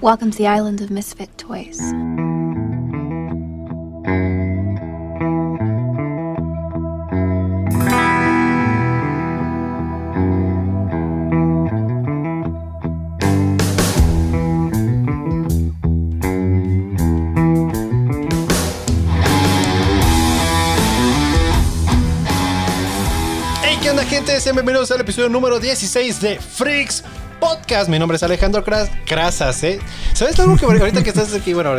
Welcome to the island of misfit toys. Hey, ¿qué onda, gente? Sean bienvenidos al episodio número 16 de Freaks Podcast. Mi nombre es Alejandro Cras Crasas, ¿eh? ¿Sabes algo que ahorita que estás aquí? Bueno,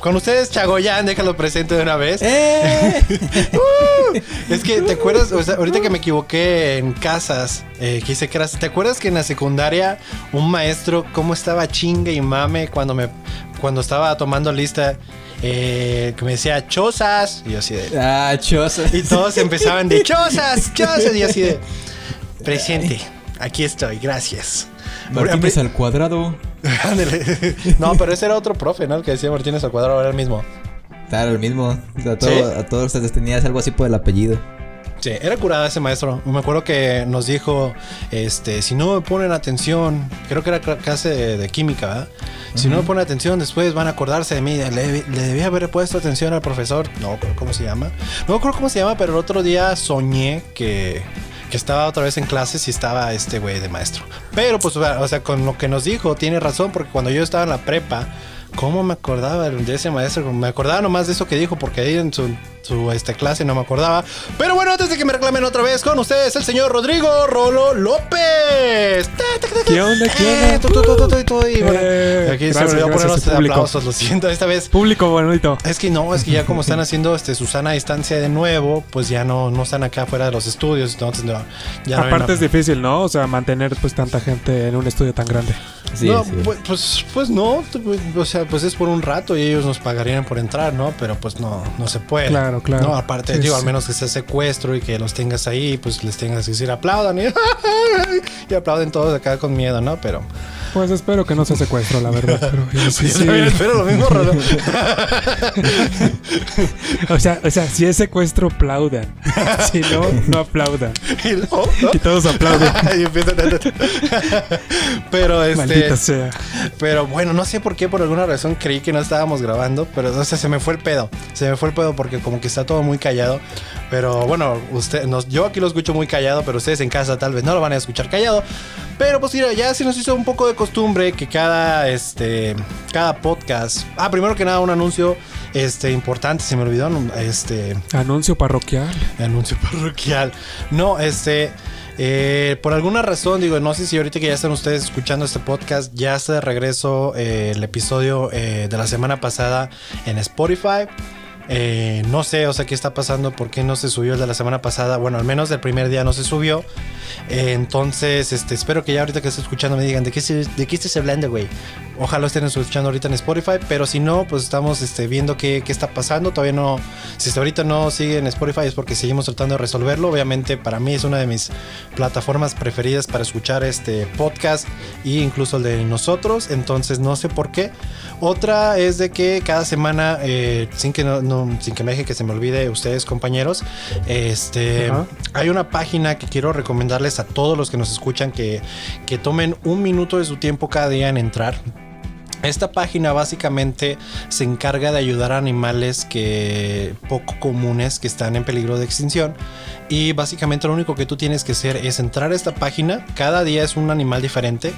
con ustedes, Chagoyán, déjalo presente de una vez. ¡Eh! Uh, es que, ¿te acuerdas? O sea, ahorita que me equivoqué en casas, eh, que hice Crasas, ¿te acuerdas que en la secundaria un maestro, cómo estaba chingue y mame cuando me cuando estaba tomando lista? eh, que me decía chozas y yo así de Ah, chosas. y todos empezaban de chozas, chozas. Y así de presente. Aquí estoy, gracias. Martínez al cuadrado. No, pero ese era otro profe, ¿no? El que decía Martínez al cuadrado, era el mismo. Claro, el mismo. A, todo- ¿Sí? a todos les tenías algo así por el apellido. Sí, era curada ese maestro. Me acuerdo que nos dijo, este, si no me ponen atención, creo que era cl- clase de, de química, ¿verdad? Si no me ponen atención, después van a acordarse de mí. Le, le debía haber puesto atención al profesor. No, ¿cómo se llama? No acuerdo cómo se llama, pero el otro día soñé que, estaba otra vez en clases y estaba este güey de maestro. Pero pues, o sea, con lo que nos dijo, tiene razón, porque cuando yo estaba en la prepa, ¿Cómo me acordaba de ese maestro? Me acordaba nomás de eso que dijo, porque ahí en su, su, este, clase no me acordaba. Pero bueno, antes de que me reclamen otra vez con ustedes, el señor Rodrigo Rolo López. ¿Qué onda? ¿Qué Eh, onda? Eh, aquí se me olvidó poner los público. aplausos, lo siento, esta vez. Público bonito. Es que no, es que ya como están haciendo este Susana a distancia de nuevo, pues ya no, no están acá fuera de los estudios, entonces no, ya no Aparte es difícil, ¿no? O sea, mantener pues tanta gente en un estudio tan grande. Sí, no, sí. Pues, pues, pues no, pues, o sea, pues es por un rato y ellos nos pagarían por entrar, ¿no? Pero pues no, no se puede. Claro, claro. No, aparte, Sí, digo, sí. al menos que sea secuestro y que los tengas ahí, pues les tengas que decir aplaudan y, y aplauden todos acá con miedo, ¿no? Pero Pues espero que no sea secuestro, la verdad. Pero sí, espero lo mismo, Rolo. O sea, o sea, si es secuestro, aplaudan. Si no, no aplaudan. y, luego, ¿no? Y todos aplauden. Y empiezan a- Pero este. Maldita sea. Pero bueno, no sé por qué, por alguna razón creí que no estábamos grabando, pero o sea, se me fue el pedo. Se me fue el pedo porque como que está todo muy callado. Pero bueno, usted, nos, yo aquí lo escucho muy callado, pero ustedes en casa tal vez no lo van a escuchar callado. Pero pues mira, ya se nos hizo un poco de costumbre que cada este cada podcast. Ah, primero que nada un anuncio este importante, se me olvidó, este Anuncio parroquial. Anuncio parroquial. No, este. eh, por alguna razón, digo, no sé si ahorita que ya están ustedes escuchando este podcast, ya está de regreso eh, el episodio eh, de la semana pasada en Spotify. Eh, no sé, o sea, qué está pasando, por qué no se subió el de la semana pasada. Bueno, al menos del primer día no se subió. Eh, entonces, este, espero que ya ahorita que esté escuchando me digan de qué, de qué estás hablando, güey. Ojalá estén escuchando ahorita en Spotify, pero si no, pues estamos este, viendo qué, qué está pasando. Todavía no, si ahorita no sigue en Spotify es porque seguimos tratando de resolverlo. Obviamente para mí es una de mis plataformas preferidas para escuchar este podcast e incluso el de nosotros. Entonces no sé por qué. Otra es de que cada semana, eh, sin, que no, sin que me deje que se me olvide ustedes compañeros, este, hay una página que quiero recomendarles a todos los que nos escuchan que, que tomen un minuto de su tiempo cada día en entrar. Esta página básicamente se encarga de ayudar a animales que poco comunes que están en peligro de extinción y básicamente lo único que tú tienes que hacer es entrar a esta página. Cada día es un animal diferente.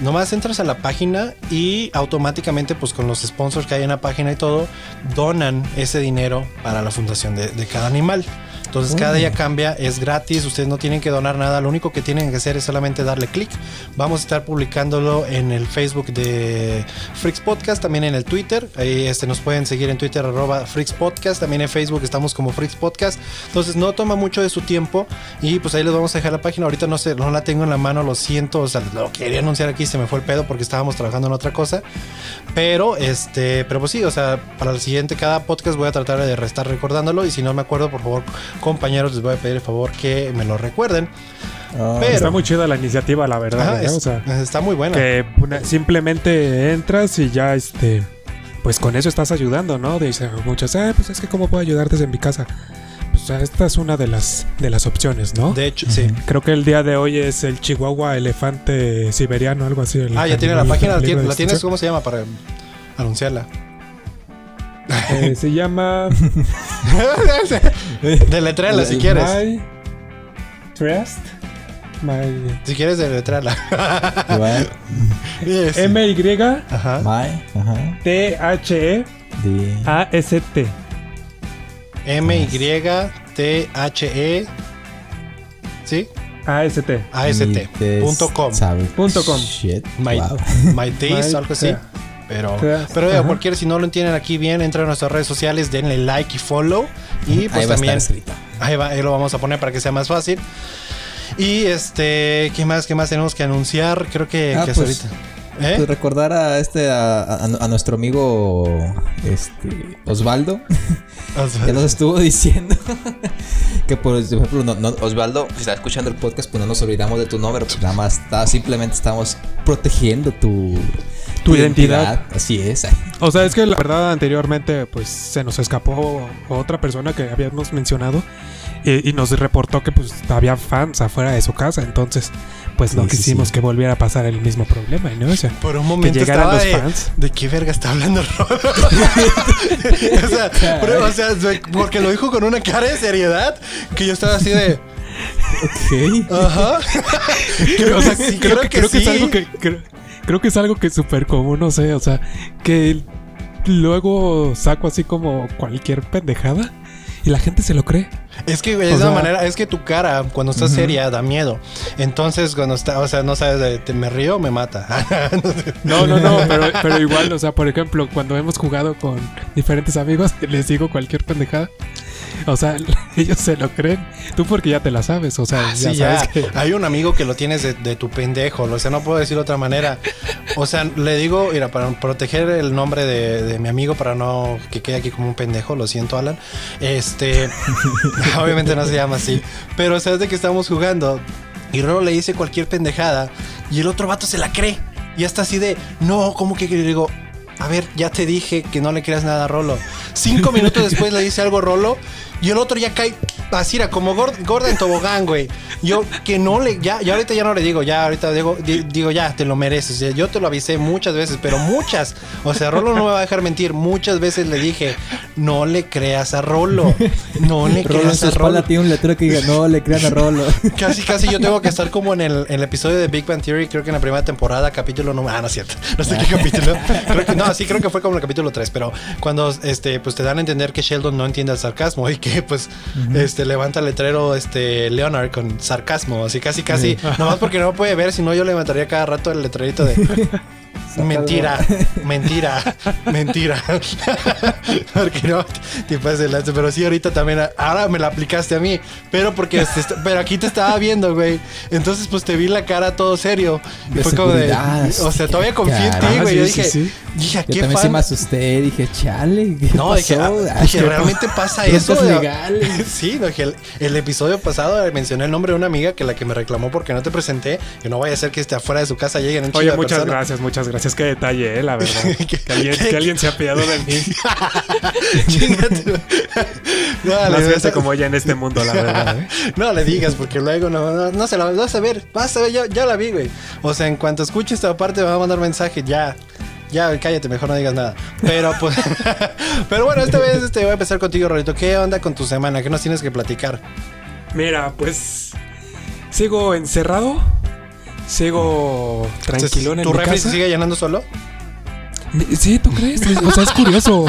Nomás entras a la página y automáticamente pues con los sponsors que hay en la página y todo donan ese dinero para la fundación de, de cada animal. Entonces cada día cambia, es gratis, ustedes no tienen que donar nada, lo único que tienen que hacer es solamente darle clic. Vamos a estar publicándolo en el Facebook de Freaks Podcast, también en el Twitter. Ahí este, nos pueden seguir en Twitter arroba Freaks Podcast, también en Facebook estamos como Freaks Podcast. Entonces no toma mucho de su tiempo y pues ahí les vamos a dejar la página. Ahorita no sé, no la tengo en la mano, lo siento, o sea, lo quería anunciar aquí, se me fue el pedo porque estábamos trabajando en otra cosa. Pero este, pero pues sí, o sea, para el siguiente cada podcast voy a tratar de estar recordándolo y si no me acuerdo, por favor, compañeros, les voy a pedir el favor que me lo recuerden. Ah, Pero- Está muy chida la iniciativa, la verdad. Ajá, ¿eh? es- o sea, está muy buena. que una- simplemente entras y ya este. Pues con eso estás ayudando, ¿no? Dicen muchos, ah, pues es que cómo puedo ayudarte desde mi casa. Pues esta es una de las, de las opciones, ¿no? De hecho, sí. Creo que el día de hoy es el Chihuahua elefante siberiano, algo así. el Ah, ya tiene la página, la tienes. ¿cómo se llama para anunciarla? Eh, se llama Deletréala si quieres. My Trust. My Si quieres, deletréala. My. Ajá. T H E Ah. De. A S T. M Y T H E. ¿Sí? A S T. AST. Te Punto com. Punto com. Shit. My, Wow. my My- algo así. sí. Pero, pero digo, Ajá. cualquiera, si no lo entienden aquí bien, entren a nuestras redes sociales, denle like y follow. Y pues Ahí va a también. estar. Ahí, va, ahí lo vamos a poner para que sea más fácil. Y este, ¿qué más? ¿Qué más tenemos que anunciar? Creo que, Ah, que es pues, ahorita. ¿Eh? Pues recordar a este a, a- a nuestro amigo este Osvaldo que nos estuvo diciendo que por ejemplo no- no- Osvaldo si está escuchando el podcast pues no nos olvidamos de tu nombre pues nada más está, simplemente estamos protegiendo tu Tu identidad. así es O sea, es que la verdad anteriormente pues se nos escapó otra persona que habíamos mencionado y, y nos reportó que pues había fans afuera de su casa, entonces pues no Sí, quisimos sí. que volviera a pasar el mismo problema, ¿no? O sea, por un momento llegaran estaba los de, fans. ¿de qué verga está hablando o, sea, pero, o sea, porque lo dijo con una cara de seriedad que yo estaba así de, ok ajá. creo, o sea, que sí, creo, que, creo que es algo que creo, que es algo que es súper común, no sé, o sea, que luego saco así como cualquier pendejada y la gente se lo cree. Es que güey, O es la sea- manera, es que tu cara cuando estás seria da miedo. Entonces cuando está, o sea, no sabes, te me río o me mata. No, no, no, pero, pero igual, o sea, por ejemplo, cuando hemos jugado con diferentes amigos, les digo cualquier pendejada. O sea, ellos se lo creen. Tú porque ya te la sabes, o sea, Ah, ya sí, sabes ya. que... Hay un amigo que lo tienes de, de tu pendejo. O sea, no puedo decirlo de otra manera. O sea, le digo, mira, para proteger el nombre de, de mi amigo, para no que quede aquí como un pendejo, lo siento, Alan. Este, obviamente no se llama así. Pero sabes de que estamos jugando y Rolo le dice cualquier pendejada y el otro vato se la cree. Y hasta así de, no, ¿cómo que? Le digo, a ver, ya te dije que no le creas nada a Rolo. Cinco minutos después le dice algo a Rolo y el otro ya cae así, era como gorda, gorda en tobogán, güey. Yo que no le, ya, ya ahorita ya no le digo, ya ahorita digo, di- digo ya, te lo mereces. Yo te lo avisé muchas veces, pero muchas. O sea, Rolo no me va a dejar mentir. Muchas veces le dije, no le creas a Rolo. No le Rolo en creas a Rolo. tiene un letrero que diga no le crean a Rolo Casi, casi yo tengo que estar como en el, en el episodio de Big Bang Theory, creo que en la primera temporada, capítulo número... Ah, no es cierto. No sé qué capítulo. Creo que, no, sí, creo que fue como el capítulo 3, pero cuando este, pues te dan a entender que Sheldon no entiende el sarcasmo y que pues este, levanta el letrero este, Leonard con sarcasmo, así casi, casi. Nomás porque no puede ver, si no yo levantaría cada rato el letrerito de... Mentira, mentira, mentira. porque no, te pasas el lance. Pero sí, ahorita también, ahora me la aplicaste a mí. Pero porque, pero aquí te estaba viendo, güey. Entonces, pues te vi la cara todo serio. Y fue como de, o sea, todavía confié en ti, güey. Ah, Yo dije, sí. dije, ¿a yo qué también sí me asusté dije chale ¿qué No, dije, ah, dije, ¿realmente pasa eso? Sí, no, dije, el, el episodio pasado mencioné el nombre de una amiga que la que me reclamó porque no te presenté. Que no vaya a ser que esté afuera de su casa lleguen un Oye, muchas gracias, muchas gracias. Qué detalle, eh, la verdad. ¿Qué- que, alguien, qué- que alguien se ha apiadado de mí. No, Más gente como ella en este mundo, la verdad. ¿eh? No le digas porque luego no, no, no se la vas a ver. Vas a ver, ya, ya la vi, güey. O sea, en cuanto escuche esta parte me va a mandar mensaje, ya. Ya, cállate, mejor no digas nada. Pero pues. pero bueno, esta vez este, voy a empezar contigo, Rolito. ¿Qué onda con tu semana? ¿Qué nos tienes que platicar? Mira, pues sigo encerrado. Sigo tranquilón en ¿Tu mi refri casa. se sigue llenando solo? Sí, ¿tú crees? O sea, es curioso.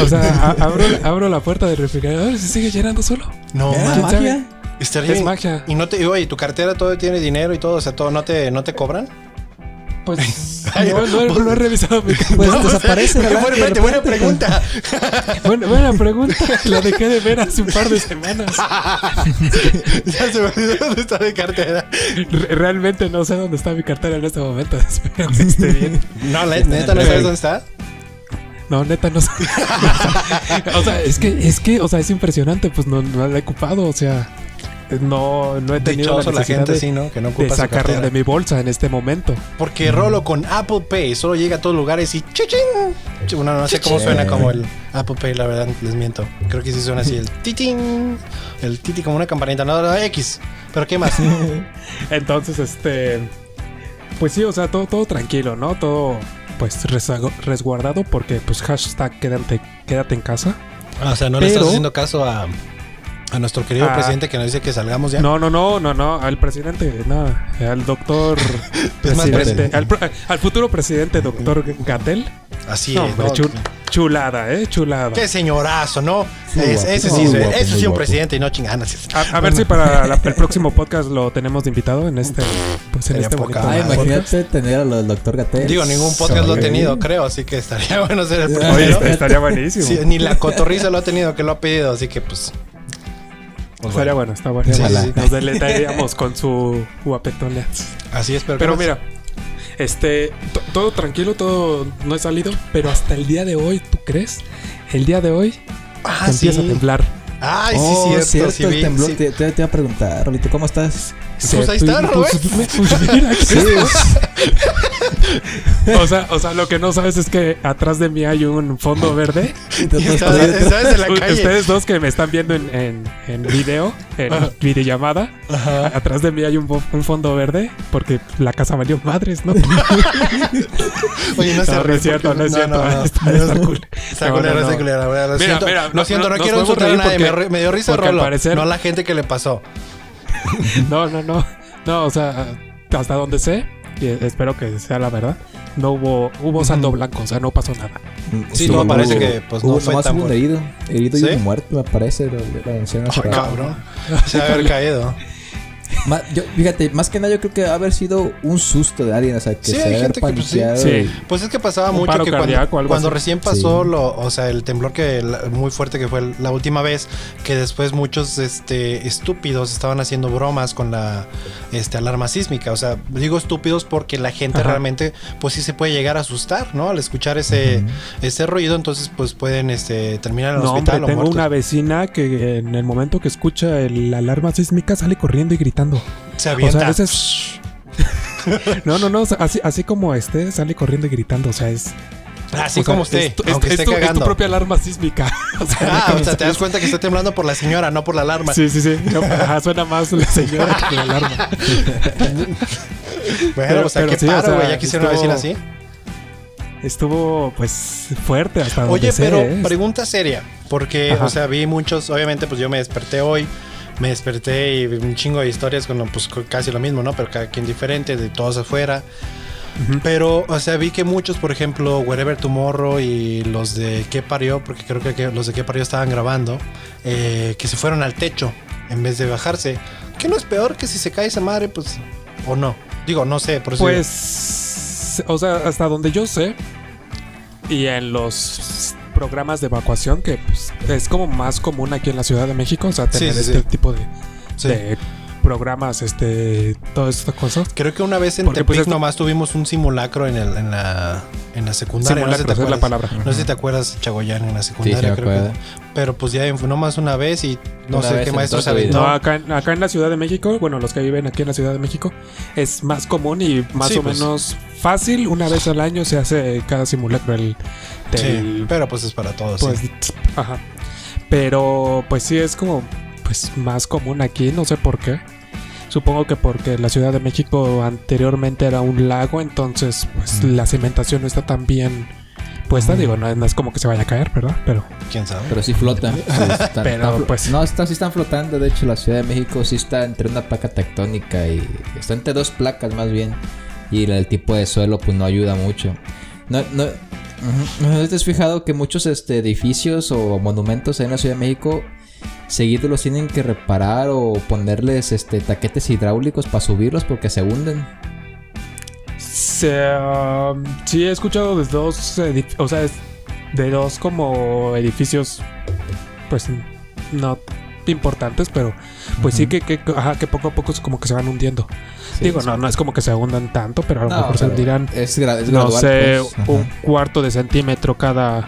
O sea, abro, abro la puerta del refrigerador y se sigue llenando solo. No, ¿Eh? magia Estaría Es magia. Y no te, oye, ¿tu cartera todo tiene dinero y todo? O sea, todo, ¿no te, no te cobran? Pues no, no, he revisado mi pues No, desaparece buena, pregunta. Buena, buena pregunta. La dejé de ver hace un par de semanas. ya se me olvidó dónde está mi cartera. Re- Realmente no sé dónde está mi cartera en este momento. Espero que esté bien. No, la- neta, ¿no sabes dónde está? No, neta, no sé. o sea, es que, es que, o sea, es impresionante. Pues no, no la he ocupado. O sea, no, no he tenido Dichoso la gente, de, sí, ¿no? Que no de ocupa de mi bolsa en este momento. Porque Rolo con Apple Pay solo llega a todos lugares y chichín. Bueno, no sé cómo suena como el Apple Pay, la verdad, les miento. Creo que sí suena así, el titín. El titi como una campanita, no, no, X. Pero ¿qué más? Entonces, este. Pues sí, o sea, todo, todo tranquilo, ¿no? Todo, pues, resguardado porque, pues, hashtag quédate, quédate en casa. o sea, no le estás haciendo caso a, a nuestro querido Ah. presidente que nos dice que salgamos ya. No, no, no, no, no, al presidente, no, al doctor Es más presidente, al, futuro presidente, doctor Gatel. Así No, es, hombre, ¿no? chul- chulada, eh, chulada. Qué señorazo, ¿no? Es- guapo, ese sí, es- guapo, eso sí muy es un guapo. presidente y no chinganas. A, a ver si para la- el próximo podcast lo tenemos de invitado en este, pues en Sería este poca Ah, imagínate tener al doctor Gatel. Digo, ningún podcast lo ha Oye. tenido, creo, así que estaría bueno ser el Oye, Oye, primero. este- estaría buenísimo. Sí, ni la cotorriza lo ha tenido, que lo ha pedido, así que pues. Pues estaría bueno. bueno, está bueno. Sí, sí, sí. Nos deleitaríamos con su guapetona. Así es, pero. Pero mira, este, to- todo tranquilo, todo no he salido, pero hasta el día de hoy, ¿tú crees? El día de hoy Ah, empieza sí. a temblar. Ay, Oh, sí, cierto, cierto, sí, el vi, temblor. sí. Te, te- te iba a preguntar, Rolito, ¿cómo estás? Pues ahí está, pues, Robert. pues, mira, aquí está. O sea, o sea, lo que no sabes es que atrás de mí hay un fondo verde. La calle. Ustedes dos que me están viendo en, en, en video, en videollamada, Ajá. atrás de mí hay un, un fondo verde porque la casa valió madres, ¿no? Oye, no, No, no es cierto, no es cierto. no, no. No, no, no. Lo siento, mira, lo no- siento, no, nos quiero insultar a nadie. Me, me dio risa Rolo, parecer- no a la gente que le pasó. No, no, no. No, o sea, hasta donde sé, y espero que sea la verdad, no hubo, hubo saldo blanco, o sea, no pasó nada. Sí, Estuvo- no, parece hubo- que, pues, no hubo- fue nomás tan un herido. Herido ¿Sí? y un muerto, me parece. Lo, lo anunciaron hace Ay, rato. cabrón. Se va a haber caído. Ma- yo, fíjate, más que nada yo creo que va a haber sido un susto de alguien, o sea, que Sí, se hay gente que, pues, sí. Sí. Pues es que pasaba Un mucho paro que cardíaco cuando, recién pasó Sí. lo, o sea, el temblor que la- muy fuerte que fue la última vez, que después muchos este estúpidos estaban haciendo bromas con la este alarma sísmica, o sea, digo estúpidos porque la gente Ajá. realmente pues sí se puede llegar a asustar, ¿no? Al escuchar ese ese ruido, entonces pues pueden este terminar en el No, hombre, hospital o tengo muertos. una vecina que en el momento que escucha el- la alarma sísmica sale corriendo y gritando. Se avienta. O sea, ese es- No, no, no, sea, así, así como este, sale corriendo y gritando, o sea, es... Así o sea, como es- aunque es esté tu, es tu propia alarma sísmica. O sea, Ah, o sea, te das cuenta que está temblando por la señora, no por la alarma. Sí, sí, sí. No, ajá, suena más la señora que la alarma. Bueno, Pero- o sea, pero qué sí, paro, sea, güey, ya quisiera una estuvo- vecina así. Estuvo, pues, fuerte hasta Oye, pero ¿eh? pregunta seria, porque, Ajá. o sea, vi muchos, obviamente, pues yo me desperté hoy, me desperté y un chingo de historias con, pues, con casi lo mismo, ¿no? Pero cada quien diferente, de todos afuera. Pero, o sea, vi que muchos, por ejemplo, Wherever Tomorrow y los de ¿Qué parió? Porque creo que- que los de ¿Qué parió? estaban grabando, eh, que se fueron al techo en vez de bajarse. ¿Qué no es peor que si se cae esa madre, pues, o no? Digo, no sé, por eso digo. Pues, o sea, hasta donde yo sé, y en los programas de evacuación, que pues, es como más común aquí en la Ciudad de México, o sea, Sí, tener sí, este sí. tipo de, Sí. de programas, este, todas estas cosas. Creo que una vez en Porque, Tepic pues, esto- nomás tuvimos un simulacro en, el, en, la, en la secundaria. no sé si te es la acuerdas. palabra. No sé si te acuerdas, Chagoyán, en la secundaria. Sí, sí creo que- pero pues ya fue nomás una vez y no Una sé qué maestro aventó. No, acá, en- acá en la Ciudad de México, bueno, los que viven aquí en la Ciudad de México, es más común y más Sí, o pues. menos fácil. Una vez al año se hace cada simulacro el, Sí, del pero pues es para todos. Pues, sí. ajá. Pero, pues sí, es como, pues más común aquí, no sé por qué. Supongo que porque la Ciudad de México anteriormente era un lago, entonces, pues la cimentación no está tan bien puesta. Digo, no, no es como que se vaya a caer, ¿verdad? Pero, ¿Quién sabe? Pero sí están- Pero, pues- No, está, sí están flotando. De hecho, la Ciudad de México sí está entre una placa tectónica y está entre dos placas más bien. Y el tipo de suelo pues no ayuda mucho. No, no, ujú. ¿No te has fijado que muchos este, edificios o monumentos en la Ciudad de México seguidos los tienen que reparar o ponerles este taquetes hidráulicos para subirlos porque se hunden? se, um, sí he escuchado de dos, o sea, de dos como edificios, pues no importantes, pero pues sí que, que, ajá, que poco a poco es como que se van hundiendo. Sí, Digo, no, no es como que se hundan tanto, pero a lo No, mejor se hundirán, Es, gra- es no gradual, sé, pues. Un cuarto de centímetro cada,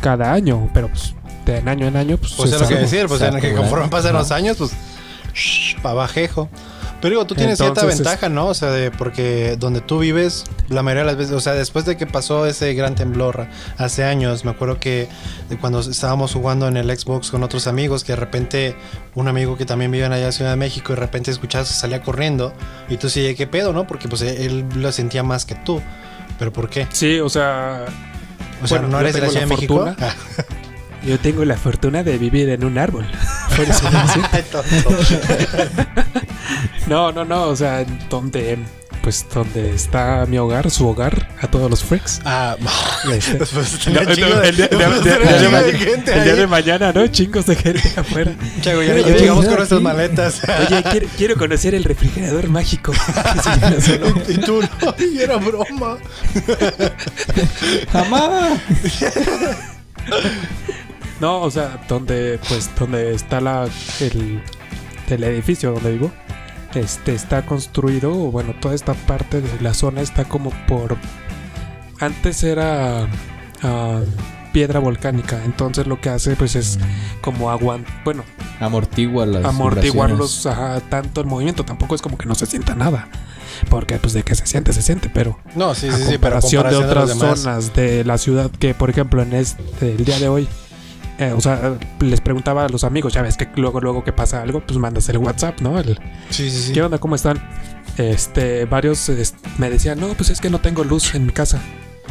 cada año, pero pues de en año en año, pues, Pues es lo que decir, pues en el que conforme pasan los años, pues para bajejo. Pero digo, tú tienes cierta Entonces, ventaja, ¿no? O sea, de, porque donde tú vives, la mayoría de las veces, o sea, después de que pasó ese gran temblor hace años, me acuerdo que cuando estábamos jugando en el Xbox con otros amigos, que de repente un amigo que también vive allá en Ciudad de México, y de repente escuchabas que salía corriendo, y tú sí, ¿qué pedo, no? Porque pues él lo sentía más que tú. ¿Pero por qué? Sí, o sea, O sea, Bueno, ¿no eres de la Ciudad de México? yo tengo la fortuna de vivir en un árbol. Por eso. No, no, no, o sea, donde pues donde está mi hogar, su hogar, a todos los freaks. Ah, Este, después no, tenía chingo no, de- el, día, de- después de- tenía el día de chingo de ma- gente el día ahí. de mañana, ¿no? Chingos de gente afuera. Chago, ya, ya Oye, llegamos con nuestras maletas. Oye, quiero, quiero conocer el refrigerador mágico. tú, no, y era broma. ¡Jamás! No, o sea, donde pues donde está la el, el edificio donde vivo, este está construido, o bueno, toda esta parte de la zona está como por antes era ah, piedra volcánica, entonces lo que hace pues es como aguantar, bueno, Amortigua las amortiguarlos ajá, tanto el movimiento, tampoco es como que no se sienta nada. Porque pues de que se siente, se siente, pero No, sí, a sí, sí, pero comparación de comparación otras zonas de la ciudad que por ejemplo en este el día de hoy eh, o sea les preguntaba a los amigos ya ves que luego luego que pasa algo pues mandas el WhatsApp no el, Sí, sí, sí. qué onda cómo están este varios es- me decían no pues es que no tengo luz en mi casa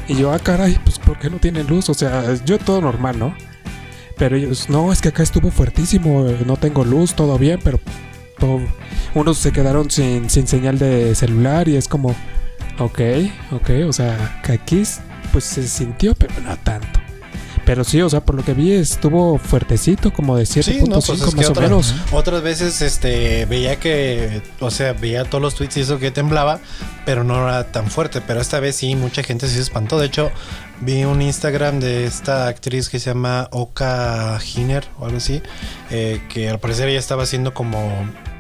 y yo ah caray pues por qué no tienen luz o sea yo todo normal no pero ellos no es que acá estuvo fuertísimo no tengo luz todo bien pero todo- unos se quedaron sin, sin señal de celular y es como Ok, ok, o sea, que aquí pues se sintió, pero no tanto. Pero sí, o sea, por lo que vi estuvo fuertecito, como de 7.5 Sí, no, pues que más o otra- menos. Otras veces este veía que, o sea, veía todos los tweets y eso que temblaba, pero no era tan fuerte. Pero esta vez sí, mucha gente sí se espantó. De hecho, vi un Instagram de esta actriz que se llama Oka Hiner o algo así, eh, que al parecer ella estaba haciendo como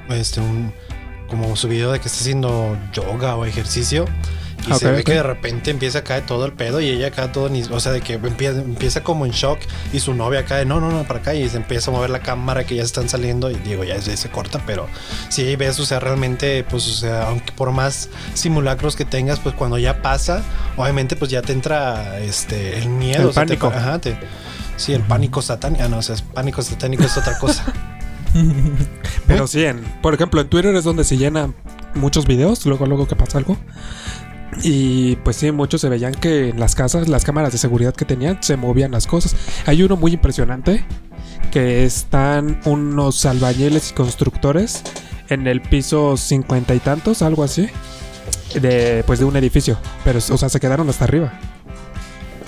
este un como su video de que está haciendo yoga o ejercicio. Y se ve que de repente empieza a caer todo el pedo y ella cae todo, ni- o sea, de que empieza, empieza como en shock y su novia cae, no, no, no, para acá y se empieza a mover la cámara que ya están saliendo y digo, ya se, se corta, pero sí ves, o sea, realmente, pues, o sea, aunque por más simulacros que tengas, pues cuando ya pasa, obviamente, pues ya te entra este, el miedo. El o sea, te- pánico. ajá, te- sí, el pánico satánico, ah, no, o sea, es pánico satánico es otra cosa. Pero sí, en, por ejemplo, en Twitter es donde se llenan muchos videos, luego, luego que pasa algo. Y pues sí, muchos se veían que en las casas, las cámaras de seguridad que tenían, se movían las cosas. Hay uno muy impresionante, que están unos albañiles y constructores en el piso cincuenta y tantos, algo así, de, pues de un edificio. Pero, o sea, se quedaron hasta arriba.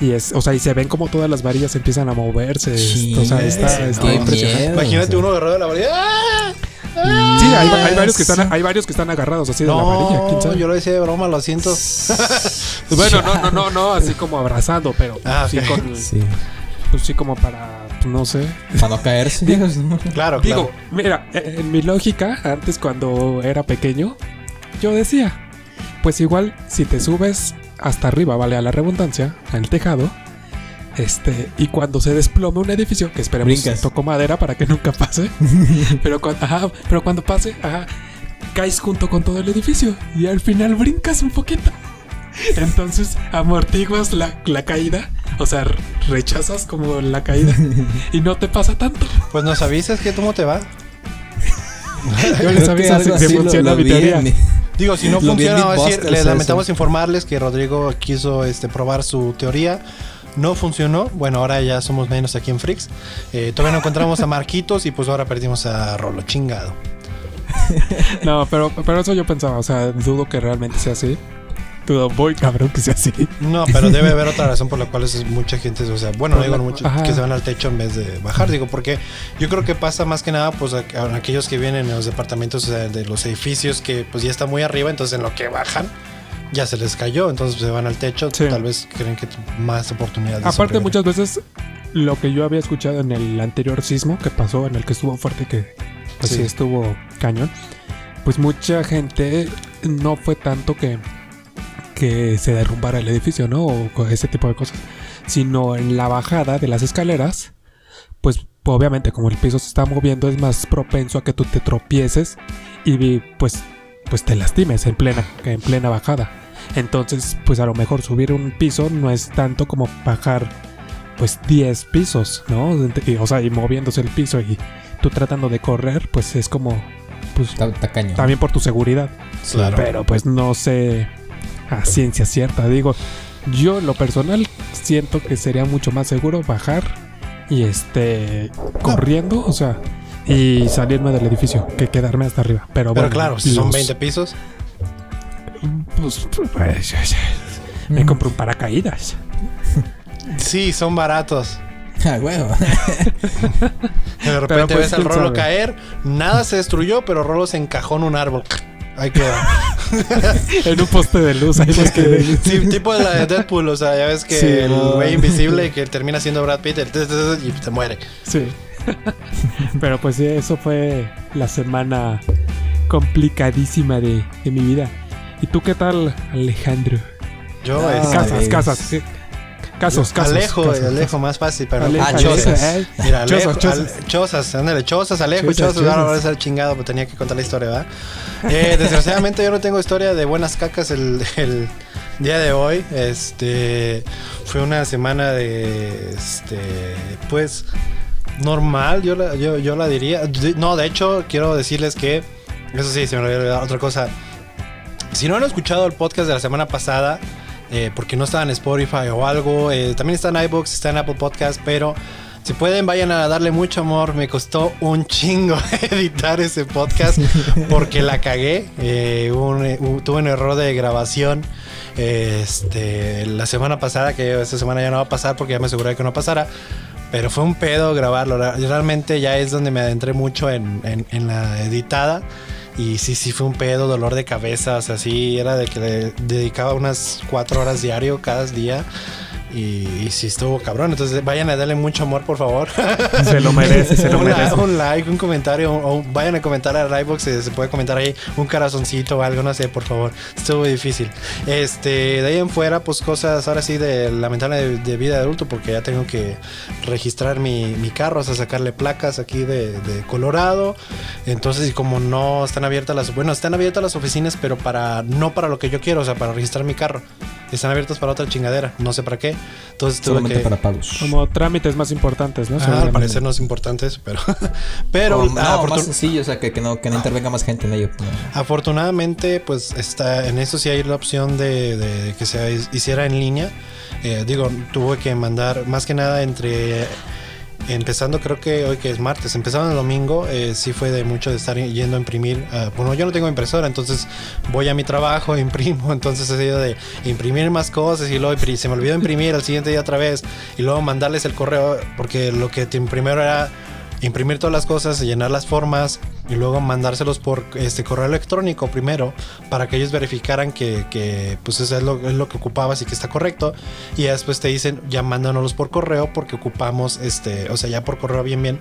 Y es, o sea, y se ven como todas las varillas empiezan a moverse. o sea, está, impresionante. miedo. Imagínate o sea. uno agarrado de la varilla. ¡Ah! Sí, hay, hay varios que están, hay varios que están agarrados así de la varilla. ¿quién sabe? yo lo decía de broma, lo siento. Bueno, no, no, no, no, así como abrazando, pero Ah, sí, con, Sí. pues sí como para, pues, no sé. Para no caerse. Claro, Digo, claro. mira, eh, en mi lógica, antes cuando era pequeño, yo decía, pues igual si te subes hasta arriba, vale a la redundancia, al tejado, este, y cuando se desplome un edificio, que esperemos Brincas. toco madera para que nunca pase, pero, cuando, ajá, pero cuando pase, ajá, caes junto con todo el edificio y al final brincas un poquito. Entonces amortiguas la, la caída, o sea, rechazas como la caída y no te pasa tanto. Pues nos avisas que cómo te va. Yo les algo si, si así lo- funciona lo mi vi teoría. Digo, si no Lo funciona, a decir, les eso. lamentamos informarles que Rodrigo quiso este, probar su teoría. No funcionó. Bueno, ahora ya somos menos aquí en Freaks. Eh, todavía no encontramos a Marquitos y pues ahora perdimos a Rolo. Chingado. No, pero, pero eso yo pensaba, o sea, dudo que realmente sea así. Dudo muy cabrón que sea así. No, pero debe haber otra razón por la cual es mucha gente, o sea, bueno, no digo mucho, ajá. que se van al techo en vez de bajar, digo, porque yo creo que pasa más que nada, pues, a, a aquellos que vienen en los departamentos o sea, de los edificios que pues ya está muy arriba, entonces en lo que bajan ya se les cayó, entonces se van al techo, Sí. tal vez creen que más oportunidades. de Aparte, muchas veces lo que yo había escuchado en el anterior sismo que pasó, en el que estuvo fuerte, que pues sí, Sí. estuvo cañón, pues mucha gente no fue tanto que, que se derrumbara el edificio, ¿no? O ese tipo de cosas, sino en la bajada de las escaleras, pues obviamente como el piso se está moviendo es más propenso a que tú te tropieces y pues, pues te lastimes en plena, en plena bajada. Entonces, pues a lo mejor subir un piso no es tanto como bajar pues 10 pisos, ¿no? Y, o sea, y moviéndose el piso y tú tratando de correr, pues es como pues también por tu seguridad. Claro. Pero pues no sé a ciencia cierta, digo, yo lo personal siento que sería mucho más seguro bajar y este corriendo, o sea, y salirme del edificio que quedarme hasta arriba. Pero, Pero bueno, claro, si son 20 pisos. Pues, pues, me compro un paracaídas. Sí, son baratos. Ah, huevo. De repente pues, ves al Rolo sabe. caer, nada se destruyó, pero Rolo se encajó en un árbol. Ahí queda. en un poste de luz. Ahí me quedé. Sí, tipo de la de Deadpool, o sea, ya ves que Sí, el no. güey invisible que termina siendo Brad Pitt el y se muere. Sí. Pero pues sí, eso fue la semana complicadísima de, de mi vida. ¿Y tú qué tal, Alejandro? Yo, Ah, este, casas, Alex. casas. sí. Casos, casos. Alejo, casos, Alejo casos. más fácil, pero Alejo, ah, chozas. Eh, Mira, Alejo, Chozas, chozas, chozas. chozas, ándale, chozas, Alejo, Chozas, chozas, ahora chozas. voy a ser chingado, pues tenía que contar la historia, ¿verdad? Eh, desgraciadamente yo no tengo historia de buenas cacas el, el día de hoy. Este fue una semana de este pues normal, yo la, yo, yo la diría. No, de hecho, quiero decirles que eso sí, se me olvidó otra cosa. Si no han escuchado el podcast de la semana pasada, eh, porque no estaba en Spotify o algo, eh, también está en iBooks, está en Apple Podcast, pero si pueden, vayan a darle mucho amor. Me costó un chingo editar ese podcast porque la cagué. Eh, tuve un error de grabación este, la semana pasada, que esta semana ya no va a pasar porque ya me aseguré que no pasara. Pero fue un pedo grabarlo. Ra- Realmente ya es donde me adentré mucho en, en- en la editada. Y sí, sí fue un pedo, dolor de cabeza. O sea, sí, era de que le dedicaba unas cuatro horas diario cada día. Y, y sí estuvo cabrón. Entonces vayan a darle mucho amor, por favor. Se lo merece, se lo un, merece. un like, un comentario, o, vayan a comentar al livebox, se, se puede comentar ahí un corazoncito o algo, no sé, por favor. Estuvo difícil. Este, de ahí en fuera, pues cosas ahora sí de lamentable de, de vida de adulto, porque ya tengo que registrar mi, mi carro, o sea, sacarle placas aquí de, de Colorado. Entonces, y como no están abiertas las, bueno, están abiertas las oficinas, pero para, no para lo que yo quiero, o sea, para registrar mi carro. Están abiertas para otra chingadera, no sé para qué. Entonces tuve Solamente que... para pagos. Como trámites más importantes, ¿no? Ah, al parecer no es importante eso, pero... pero O, ah, no, más sencillo, o sea, que, que no, que no intervenga más gente en ello. pues, no. Afortunadamente, pues está en eso sí hay la opción de, de que se hiciera en línea. Eh, digo, tuve que mandar más que nada entre empezando creo que hoy que es martes, empezando el domingo, eh, sí fue de mucho de estar yendo a imprimir. ah, bueno, yo no tengo impresora, entonces voy a mi trabajo, imprimo, entonces he sido de imprimir más cosas y luego se me olvidó imprimir al siguiente día otra vez y luego mandarles el correo porque lo que primero era imprimir todas las cosas, llenar las formas y luego mandárselos por este correo electrónico primero para que ellos verificaran que, que, pues eso es lo, es lo que ocupabas y que está correcto y ya después te dicen ya mándanos por correo porque ocupamos este o sea ya por correo bien bien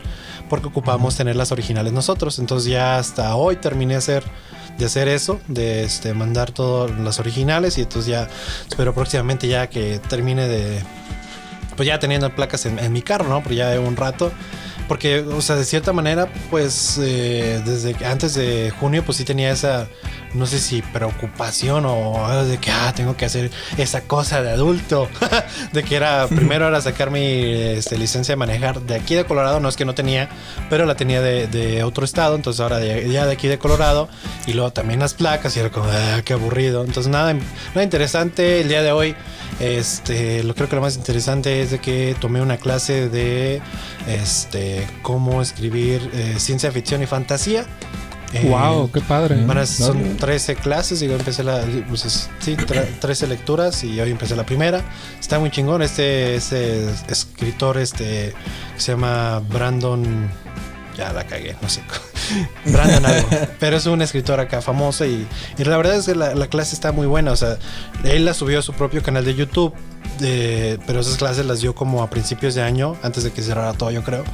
porque ocupamos tener las originales nosotros entonces ya hasta hoy terminé de hacer de hacer eso de este mandar todas las originales y entonces ya espero próximamente ya que termine de pues ya teniendo placas en, en mi carro, ¿no? Pero ya de un rato. Porque, o sea, de cierta manera, pues eh, desde antes de junio, pues sí tenía esa, no sé si preocupación o de que, ah, tengo que hacer esa cosa de adulto. de que era, primero era sacar mi este, licencia de manejar de aquí de Colorado, no es que no tenía, pero la tenía de, de otro estado, entonces ahora de- ya de aquí de Colorado. Y luego también las placas y era como, ah, qué aburrido. Entonces nada, nada interesante el día de hoy. Este, lo creo que lo más interesante es de que tomé una clase de este cómo escribir eh, ciencia ficción y fantasía. Eh, Wow, qué padre. Son no. 13 clases, digo, empecé la, pues es- sí, tre- 13 lecturas y hoy empecé la primera. Está muy chingón este, este escritor este que se llama Brandon, ya la cagué, no sé. Brandon algo, pero es un escritor acá famoso y, y la verdad es que la, la clase está muy buena, o sea, él la subió a su propio canal de YouTube, eh, pero esas clases las dio como a principios de año, antes de que cerrara todo, yo creo.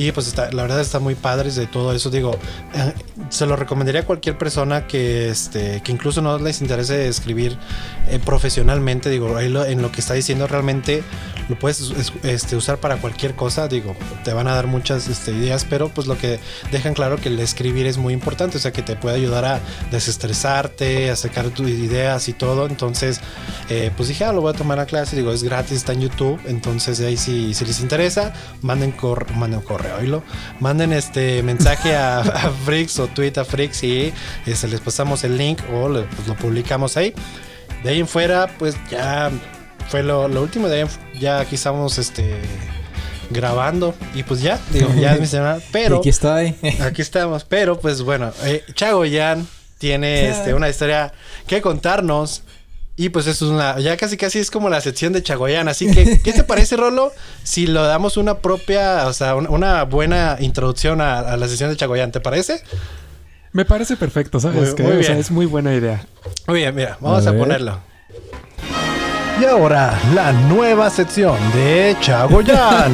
Y pues la verdad está muy padres de todo eso. Digo, eh, se lo recomendaría a cualquier persona que, este, que incluso no les interese escribir eh, profesionalmente. Digo, en lo que está diciendo realmente lo puedes es- este, usar para cualquier cosa. Digo, te van a dar muchas este, ideas, pero pues lo que dejan claro que el escribir es muy importante. O sea, que te puede ayudar a desestresarte, a sacar tus ideas y todo. Entonces, eh, pues dije, ah, lo voy a tomar a clase. Digo, es gratis, está en YouTube. Entonces, ahí si, si les interesa, manden, cor manden correo, oílo. Manden este mensaje a, a Frix o tweet a Frix y este, les pasamos el link o le- pues, lo publicamos ahí. De ahí en fuera, pues ya fue lo, lo último. De ahí ya aquí estamos este, grabando y pues ya, digo, ya es mi semana. Pero aquí estoy. aquí estamos. Pero pues bueno, eh, Chago Yan tiene este, una historia que contarnos. Y pues eso es una, ya casi casi es como la sección de Chagoyán. Así que, ¿qué te parece, Rolo? Si lo damos una propia, o sea, un- una buena introducción a, a la sección de Chagoyán, ¿te parece? Me parece perfecto, ¿sabes? Muy- muy O sea, es muy buena idea. Muy bien, mira, vamos A a, ponerlo. Y ahora, la nueva sección de Chagoyán.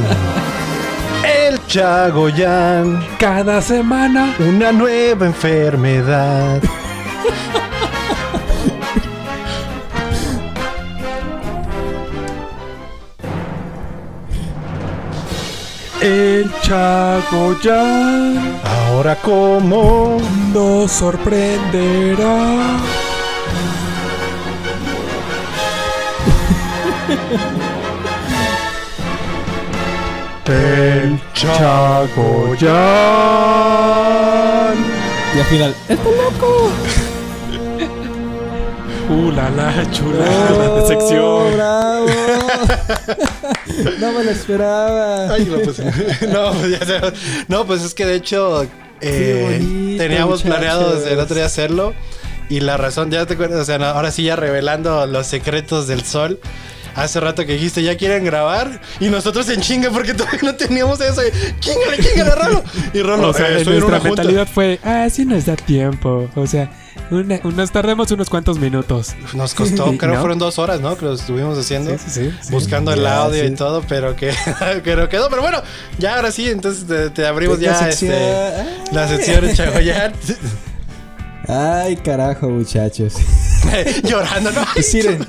El Chagoyán, Cada semana. una nueva enfermedad. El Chagoyán Ahora como nos sorprenderá. el Chagoyán. Y al final, ¡esto loco! Uh, la la, chulada de sección. ¡Bravo! no me lo esperaba. Ay, no, pues, no, pues ya no, pues es que de hecho eh, bonito, teníamos muchachos. planeado desde el otro día hacerlo. Y la razón, ya te acuerdas, o sea, no, ahora sí ya revelando los secretos del sol. Hace rato que dijiste, ya quieren grabar. Y nosotros en chinga porque todavía no teníamos eso. Chingale, chingale, Rolo. Y Rolo, O sea, eh, nuestra junta. mentalidad fue, ah, sí nos da tiempo. O sea, una- nos tardemos unos cuantos minutos. Nos costó, creo ¿No? fueron dos horas, ¿no? Que lo estuvimos haciendo. Sí, sí, sí, sí. Buscando el audio y todo, pero que, pero quedó. Pero bueno, ya ahora sí, entonces te, te abrimos La ya sección. este, la sección de Chagoyán. Ay, carajo, muchachos. Llorando, ¿no? Miren,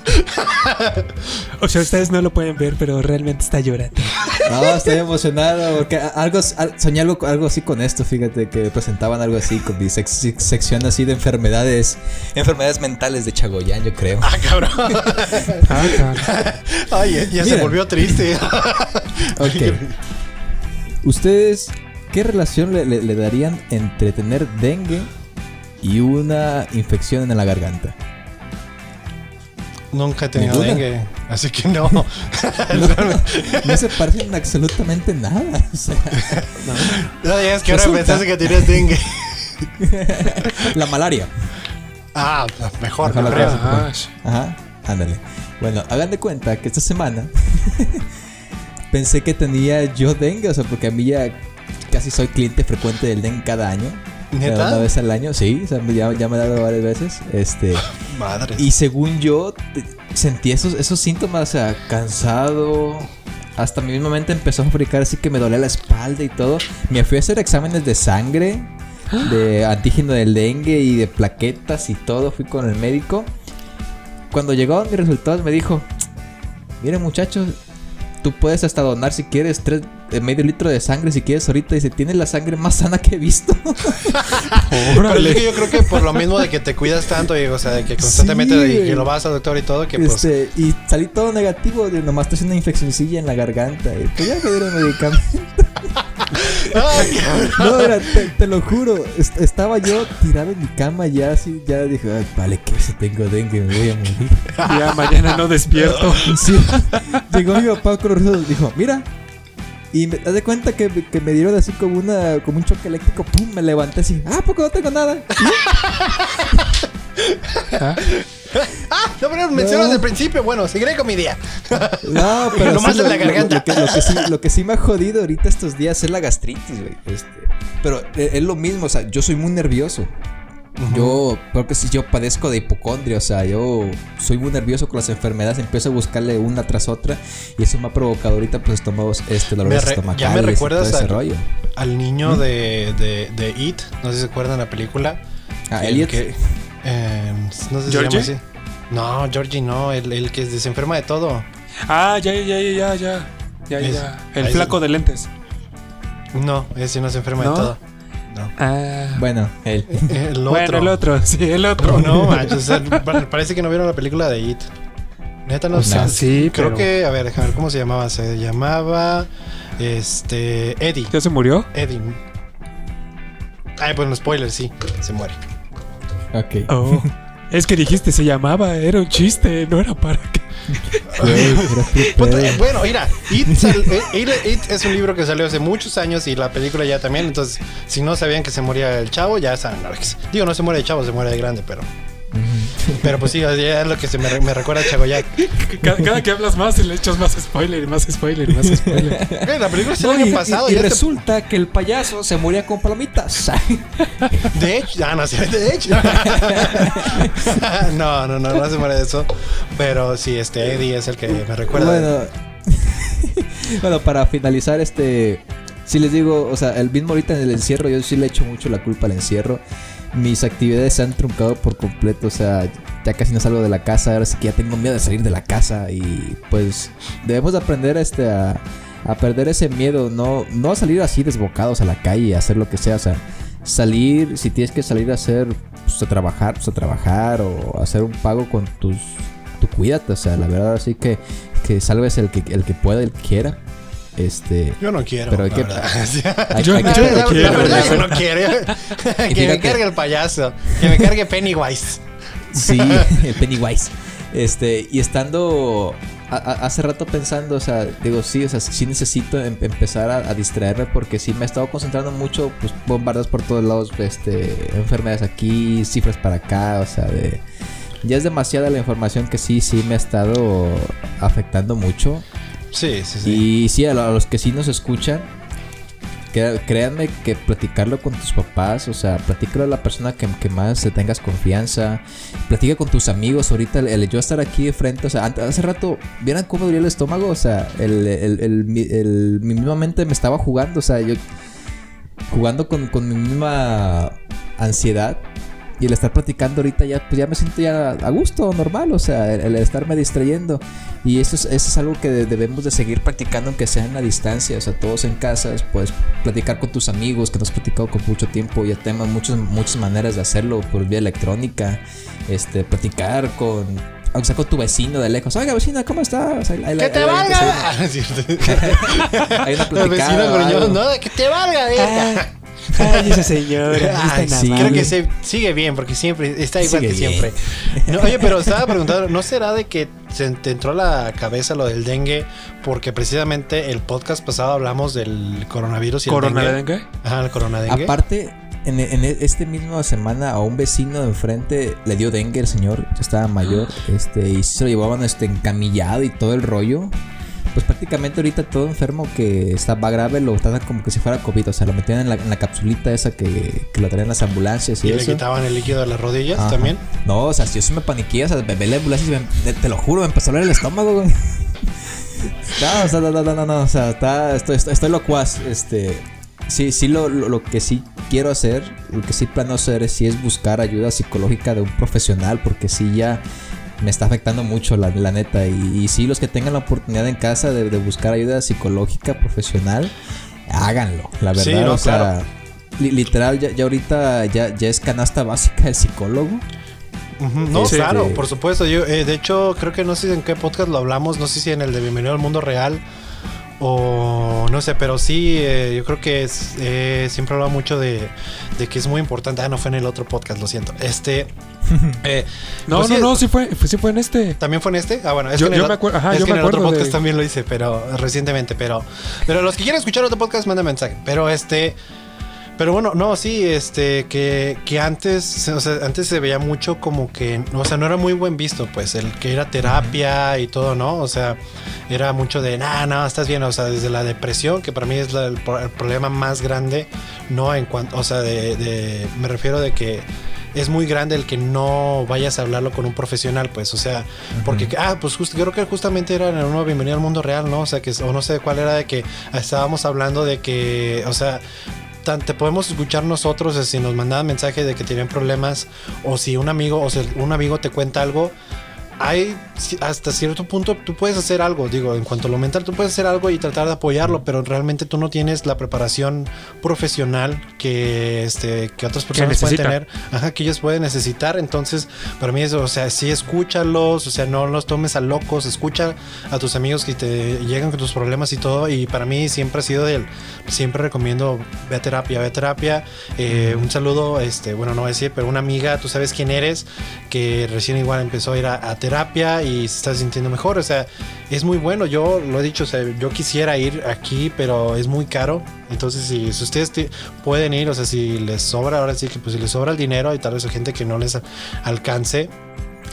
O sea, ustedes no lo pueden ver, pero realmente está llorando. no, estoy emocionado porque a- algo, al- soñé algo, algo así con esto, fíjate, que presentaban algo así con mi sec- sec- sección así de enfermedades, enfermedades mentales de Chagoyán, yo creo. Ah, cabrón. Ah, claro. Ay, ya- se volvió triste. Ok. ¿Ustedes qué relación le, le- le darían entre tener dengue y una infección en la garganta? Nunca he tenido dengue, así que no. No, no se parecen absolutamente nada. o sea, No digas que ahora pensaste que tenías dengue. la malaria. Ah, mejor, Ojalá no creo. Ajá, ándale. Bueno, hagan de cuenta que esta semana pensé que tenía yo dengue, o sea, porque a mí ya casi soy cliente frecuente del dengue cada año. ¿Neta? Una vez al año, sí, o sea, ya, ya me he dado varias veces. Este, Madre. y según yo, te- sentí esos, esos síntomas, o sea, cansado. Hasta mi misma mente empezó a fabricar así que me dolía la espalda y todo. Me fui a hacer exámenes de sangre, de antígeno del dengue y de plaquetas y todo. Fui con el médico. Cuando llegaron mis resultados me dijo, miren muchachos, tú puedes hasta donar si quieres tres, medio litro de sangre si quieres ahorita. Dice, tienes la sangre más sana que he visto. Pero yo creo que por lo mismo de que te cuidas tanto y, o sea, de que constantemente Sí, de que lo vas al doctor y todo, que pues. Este, y salí todo negativo, de nomás estoy una infeccioncilla en la garganta. Y pues ya me dieron medicamento. No, mira, te, te lo juro. est- estaba yo tirado en mi cama ya así, ya dije, "Ay, vale, que si tengo dengue me voy a morir. Ya mañana no despierto. Sí. Llegó mi papá con los dijo, mira. Y me das de cuenta que, me- que me dieron así como una como un choque eléctrico, pum, me levanté así, ah, porque no tengo nada. ¿Ah? Ah, no, pero mencionas al principio. Bueno, seguiré con mi día. No, pero Nomás sí, en lo, la garganta. Lo, que, lo que sí, lo que sí me ha jodido ahorita estos días es la gastritis, güey. Este, pero e- es lo mismo, o sea, yo soy muy nervioso. Yo creo que si yo padezco de hipocondria, o sea, yo soy muy nervioso con las enfermedades, empiezo a buscarle una tras otra y eso me ha provocado ahorita pues estómagos, este re- estomacales ya me recuerdas ese al, rollo. al niño de, de, de It, no sé si se acuerdan la película. Ah, El Elliot. que- eh, no sé si se ¿Georgie? llama así. No, Georgie no, el, el que se enferma de todo. Ah, ya, ya, ya, ya, ya. Ya, Es- ya. El flaco de lentes. No, ese no se enferma ¿No? de todo. No. Ah, bueno, él. El otro. Bueno, el otro, sí, el otro. No, no, manches, parece que no vieron la película de It. Neta, no O sé. sea, sí, Creo pero- que, a ver, déjame ver cómo se llamaba. Se llamaba. Este. Eddie. ¿Ya se murió? Eddie. Ay, pues no spoiler, sí. Se muere. Ok. Oh. es que dijiste se llamaba, era un chiste, no era para que. Eh, bueno, mira, It, sal- eh, It- It es un libro que salió hace muchos años y la película ya también. Entonces, si no sabían que se moría el chavo, ya saben. Digo, no se muere de chavo, se muere de grande, pero. Pero pues sí, ya es lo que se me, me recuerda a Chagoyac. Cada, cada que hablas más le echas más spoiler y más spoiler y más spoiler. Eh, La película es el No, año y, pasado. y- y ya te- resulta que el payaso se moría con palomitas. De hecho, ah, no, de hecho. no, no, no, no se muere de eso. Pero sí, este Eddie es el que me recuerda. Bueno, bueno, para finalizar este, si les digo, o sea, el mismo ahorita en el encierro, yo sí le echo mucho la culpa al encierro. Mis actividades se han truncado por completo, o sea, ya casi no salgo de la casa, ahora sí que ya tengo miedo de salir de la casa y pues debemos de aprender este a, perder ese miedo, no, no salir así desbocados a la calle, a hacer lo que sea, o sea, salir, si tienes que salir a hacer, pues, a trabajar, pues a trabajar o hacer un pago con tus, tú cuídate, o sea, la verdad así que, que salves el que, el que pueda, el que quiera, este... Yo no quiero. Pero hay que- hay- Yo hay que- no Yo, la, la quiero, verdad yo no quiero. que me cargue el payaso. Que me cargue Pennywise. Sí, el Pennywise. Este, y estando a- a- hace rato pensando, o sea, digo, sí, o sea, sí necesito em- empezar a, a distraerme porque sí me he estado concentrando mucho, pues bombardeos por todos lados, este, enfermedades aquí, cifras para acá, o sea, de, ya es demasiada la información que sí, sí me ha estado afectando mucho. Sí, sí, sí. Y sí, a, lo- a los que sí nos escuchan, créanme que platicarlo con tus papás, o sea, platícalo a la persona que, más te tengas confianza, platica con tus amigos. Ahorita el, yo estar aquí de frente, o sea, hace rato, ¿vieran cómo dolía el estómago? O sea, el, el- mi misma mente me estaba jugando, o sea, yo jugando con, con mi misma ansiedad. Y el estar platicando ahorita ya, pues ya me siento ya a gusto, normal, o sea, el, el estarme distrayendo. Y eso es, eso es algo que de- debemos de seguir practicando aunque sea en la distancia, o sea, todos en casa, puedes platicar con tus amigos que no has platicado con mucho tiempo, ya tenemos muchas, muchas maneras de hacerlo por vía electrónica, este, platicar con, aunque sea con tu vecino de lejos, oiga vecina, ¿cómo estás? Ahí- ahí- ¡Que ahí- te ahí- valga! ahí- Ah. Hay una platicada vecino o no, que te valga, verga. Ay, esa señora. Ay, está sí, creo que se sigue bien, porque siempre está igual Sigue que bien. siempre. No, oye, pero estaba preguntando, ¿no será de que se te entró a la cabeza lo del dengue? Porque precisamente el podcast pasado hablamos del coronavirus y ¿Corona el de dengue. dengue? Ajá, el coronadengue. Aparte, en, en este mismo semana a un vecino de enfrente le dio dengue el señor, ya estaba mayor, este, y se lo llevaban este encamillado y todo el rollo. Pues prácticamente ahorita todo enfermo que estaba grave lo tratan como que si fuera COVID, o sea, lo metían en la, en la capsulita esa que, que lo traían las ambulancias y, y le eso. quitaban el líquido de las rodillas Ajá. también. No, o sea, si yo sí me paniqué, o sea, ve la ambulancia y me- te lo juro, me empezó a doler el estómago, güey. No, o sea, no, no, no, no, no, o sea, está, estoy, estoy, estoy locuaz, este... Sí, sí, lo, lo, lo que sí quiero hacer, lo que sí planeo hacer es, sí es buscar ayuda psicológica de un profesional, porque sí ya me está afectando mucho, la, la neta. Y, y sí, los que tengan la oportunidad en casa de, de buscar ayuda psicológica profesional, háganlo, la verdad. Sí, no, o sea, claro. li- literal, ya, ya ahorita ya, ya es canasta básica el psicólogo. No, Este- claro, por supuesto. Yo, eh, de hecho, creo que no sé en qué podcast lo hablamos, no sé si en el de Bienvenido al Mundo Real o no sé, pero sí, eh, yo creo que es, eh, siempre hablaba mucho de, de que es muy importante. Ah, no fue en el otro podcast, lo siento. Este. eh, No, pues no, sí, no, sí fue, sí fue en este. ¿También fue en este? Ah, bueno, es Yo- que en yo el, me acuer- ajá, es yo que me en otro acuerdo de- podcast también lo hice, pero recientemente, pero pero los que quieran escuchar otro podcast manden mensaje, pero este pero bueno, no, sí, este que, que antes, o sea, antes se veía mucho como que, o sea, no era muy buen visto, pues el que era terapia y todo, ¿no? O sea, era mucho de, nah, no, estás bien, o sea, desde la depresión, que para mí es la- el, pro- el problema más grande, no en cuanto, o sea, de, de- me refiero de que es muy grande el que no vayas a hablarlo con un profesional, pues, o sea, porque, ah, pues justo, creo que justamente era en una bienvenida al mundo real, ¿no? O sea, que, o no sé cuál era de que estábamos hablando de que, o sea, te podemos escuchar nosotros eh, si nos mandaban mensajes de que tienen problemas o si un amigo o si un amigo te cuenta algo hay hasta cierto punto tú puedes hacer algo, digo, en cuanto a lo mental, tú puedes hacer algo y tratar de apoyarlo, pero realmente tú no tienes la preparación profesional que este que otras personas pueden necesita. tener, ajá, que ellos pueden necesitar, entonces para mí eso, o sea, sí escúchalos, o sea, no los tomes a locos, escucha a tus amigos que te llegan con tus problemas y todo, y para mí siempre ha sido del, siempre recomiendo ve a terapia, ve a terapia, Eh, un saludo, este, bueno, no voy a decir, pero una amiga, tú sabes quién eres, que recién igual empezó a ir a, a terapia y se está sintiendo mejor. O sea, es muy bueno. Yo lo he dicho, o sea, yo quisiera ir aquí, pero es muy caro. Entonces, si, si ustedes pueden ir, o sea, si les sobra, ahora sí que pues si les sobra el dinero y tal vez hay gente que no les alcance,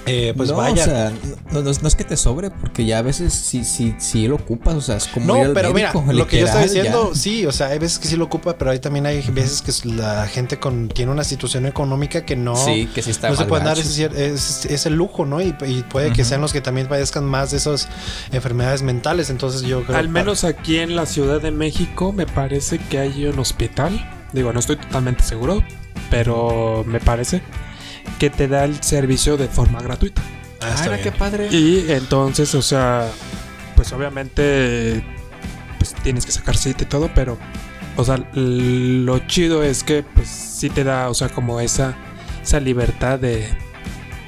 eh, pues no, vaya. o sea, no, no- no es que te sobre, porque ya a veces sí, sí, sí lo ocupas, o sea, es como ir No, al pero mira, lo que yo estoy diciendo, ya. sí, o sea, hay veces que sí lo ocupa, pero hay también hay veces que la gente con, tiene una situación económica que no, Sí, que sí está no se más pueden dar ese, ese- ese lujo, ¿no? Y, y puede que sean los que también padezcan más de esas enfermedades mentales. Entonces yo creo Al menos aquí en la Ciudad de México me parece que hay un hospital. Digo, no estoy totalmente seguro, pero me parece que te da el servicio de forma gratuita. Ah, Ah, qué padre. Y entonces, o sea, pues obviamente pues tienes que sacar cita y todo, pero o sea, lo chido es que pues sí te da, o sea, como esa esa libertad de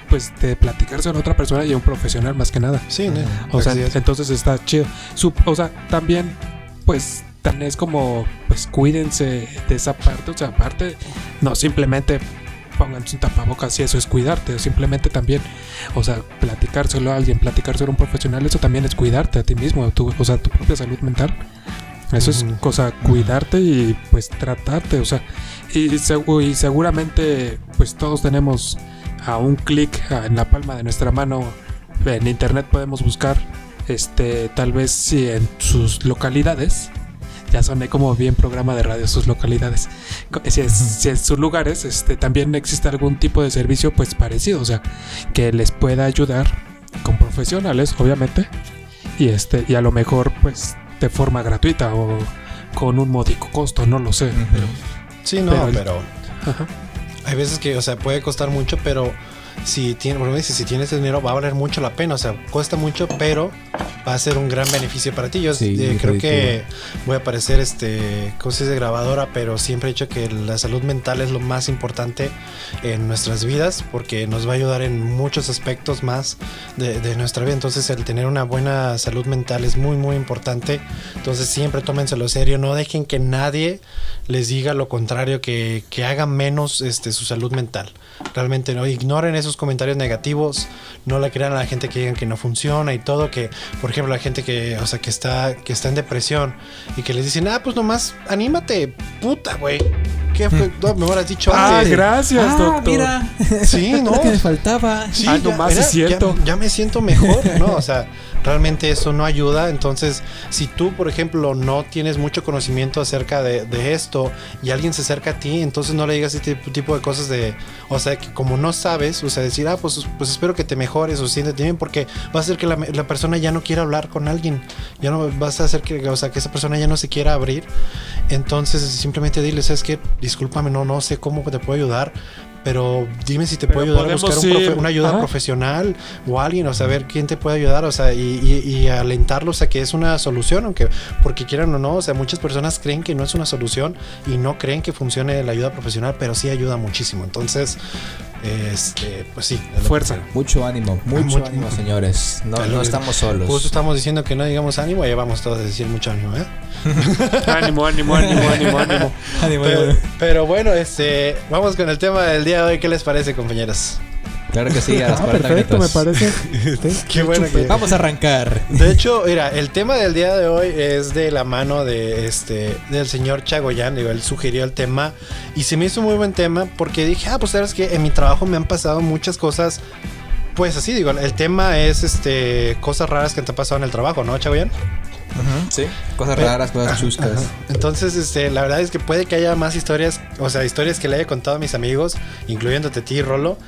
pues de platicarse con otra persona y a un profesional más que nada. Sí, ¿no? O sea, es. entonces está chido. Su- o sea, también, pues, también es como, pues, cuídense de esa parte. O sea, aparte, no simplemente pónganse un tapabocas y eso es cuidarte. O simplemente también, o sea, platicárselo a alguien, platicárselo a un profesional, eso también es cuidarte a ti mismo, tu- o sea, tu propia salud mental. Eso es cosa, cuidarte y pues tratarte, o sea, y, segu- y seguramente pues todos tenemos a un clic en la palma de nuestra mano en internet podemos buscar este tal vez si en sus localidades ya soné como bien programa de radio sus localidades. Si, es- si en sus lugares este también existe algún tipo de servicio pues parecido o sea que les pueda ayudar con profesionales obviamente y este y a lo mejor pues de forma gratuita o con un módico costo no lo sé pero Sí, no, pero pero ajá. hay veces que, o sea, puede costar mucho, pero si tienes, por ejemplo, si tienes dinero va a valer mucho la pena, o sea, cuesta mucho, pero va a ser un gran beneficio para ti. Yo Sí, eh, creo que voy a parecer este cosas de grabadora, pero siempre he dicho que la salud mental es lo más importante en nuestras vidas porque nos va a ayudar en muchos aspectos más de, de nuestra vida. Entonces, el tener una buena salud mental es muy, muy importante. Entonces, siempre tómenselo serio, no dejen que nadie les diga lo contrario, que, que hagan menos este, su salud mental. Realmente no ignoren esos comentarios negativos, no le crean a la gente que digan que no funciona y todo, que por ejemplo la gente que, o sea, que está que está en depresión y que les dicen, "Ah, pues nomás anímate, puta, güey." ¿Qué fue? No, me hubieras dicho ah antes. gracias Ah, doctor mira. Sí, no. Lo que me faltaba. Sí, Ah, nomás es cierto. Ya, ya me siento mejor, ¿no? O sea, realmente eso no ayuda. Entonces, si tú, por ejemplo, no tienes mucho conocimiento acerca de, de esto y alguien se acerca a ti, entonces no le digas ese tipo, de cosas de, o sea, que como no sabes, o sea, decir, ah, pues, pues espero que te mejores o siéntete bien, porque va a hacer que la, la persona ya no quiera hablar con alguien. Ya no vas a hacer que, o sea, que esa persona ya no se quiera abrir. Entonces, simplemente dile, ¿sabes qué? Discúlpame, no, no sé cómo te puedo ayudar. Pero dime si te puedo ayudar a buscar un profe- una ayuda Ajá. profesional o alguien, o saber quién te puede ayudar, o sea, y, y- y alentarlos a que es una solución, aunque porque quieran o no, o sea, muchas personas creen que no es una solución y no creen que funcione la ayuda profesional, pero sí ayuda muchísimo. Entonces, este, pues sí. Fuerza. Mucho ánimo, mucho mucho- ánimo, señores. No, no estamos solos. Justo estamos diciendo que no digamos ánimo, ya vamos todos a decir mucho ánimo, ¿eh? ánimo ánimo ánimo ánimo ánimo Ánimo, Pero, ánimo. pero bueno, este, vamos con el tema del día de hoy. ¿Qué les parece, compañeros? Claro que sí, a las ah, 40 perfecto me parece Qué bueno que Vamos a arrancar. De hecho, mira, el tema del día de hoy es de la mano de este del señor Chagoyan, digo, él sugirió el tema y se me hizo muy buen tema porque dije, ah, pues sabes que en mi trabajo me han pasado muchas cosas pues así, digo, el tema es este cosas raras que te han pasado en el trabajo, ¿no, Chagoyan? Sí. Cosas raras, cosas chuscas. Entonces, este, la verdad es que puede que haya más historias, o sea, historias que le haya contado a mis amigos, incluyéndote a ti, Rolo,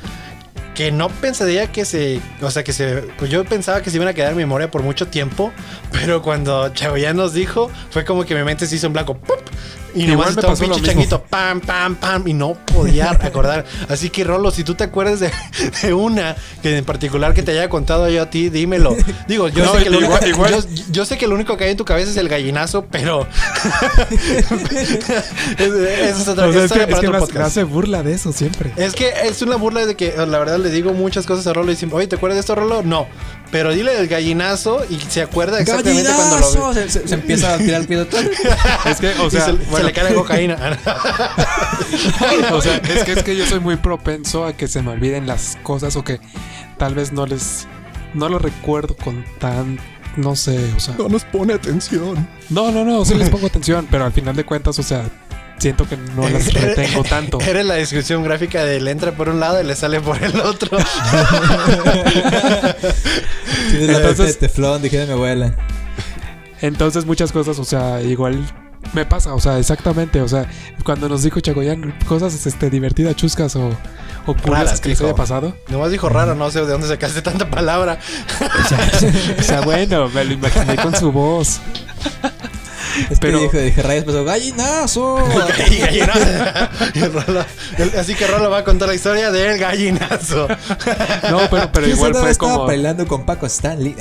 que no pensaría que se, o sea, que se, pues yo pensaba que se iban a quedar en memoria por mucho tiempo, pero cuando Chagoyán nos dijo, fue como que mi mente se hizo en blanco, ¡pup! Y Igual nomás estaba un pinche changuito, pam, pam, pam, y no podía acordar. Así que, Rolo, si tú te acuerdas de, de una que en particular que te haya contado yo a ti, dímelo. Digo, yo, No, sé, que lo igual- único, igual- yo, yo sé que lo único que hay en tu cabeza es el gallinazo, pero. Eso es otra es historia que, para es que hace- burla de eso siempre. Es que es una burla de que la verdad le digo muchas cosas a Rolo y dicen, oye, ¿te acuerdas de esto, Rolo? No. Pero dile del gallinazo y se acuerda exactamente cuando lo. Se, se- se empieza a tirar el pie de todo. Es que, o sea, se, se bueno, le cae la cocaína. o sea, es que es que yo soy muy propenso a que se me olviden las cosas o que tal vez no les no lo recuerdo con tan no sé, o sea, nos pone atención. no, no, no, sí les pongo atención, pero al final de cuentas, o sea, siento que no las retengo tanto. Eres la descripción gráfica de le entra por un lado y le sale por el otro. Tienes la Entonces- de teflón, dije de mi abuela. Entonces muchas cosas, o sea, igual me pasa, o sea, exactamente, o sea, cuando nos dijo Chagoyán cosas este divertidas, chuscas o, o curiosas Raras, que les haya pasado. Nomás dijo raro, no sé de dónde sacaste tanta palabra. O sea, bueno, me lo imaginé con su voz. Es Pero- que dije, dije rayos, pues gallinazo. Así que Rolo va a contar la historia del gallinazo. No, pero, pero igual fue estaba como. bailando con Paco Stanley.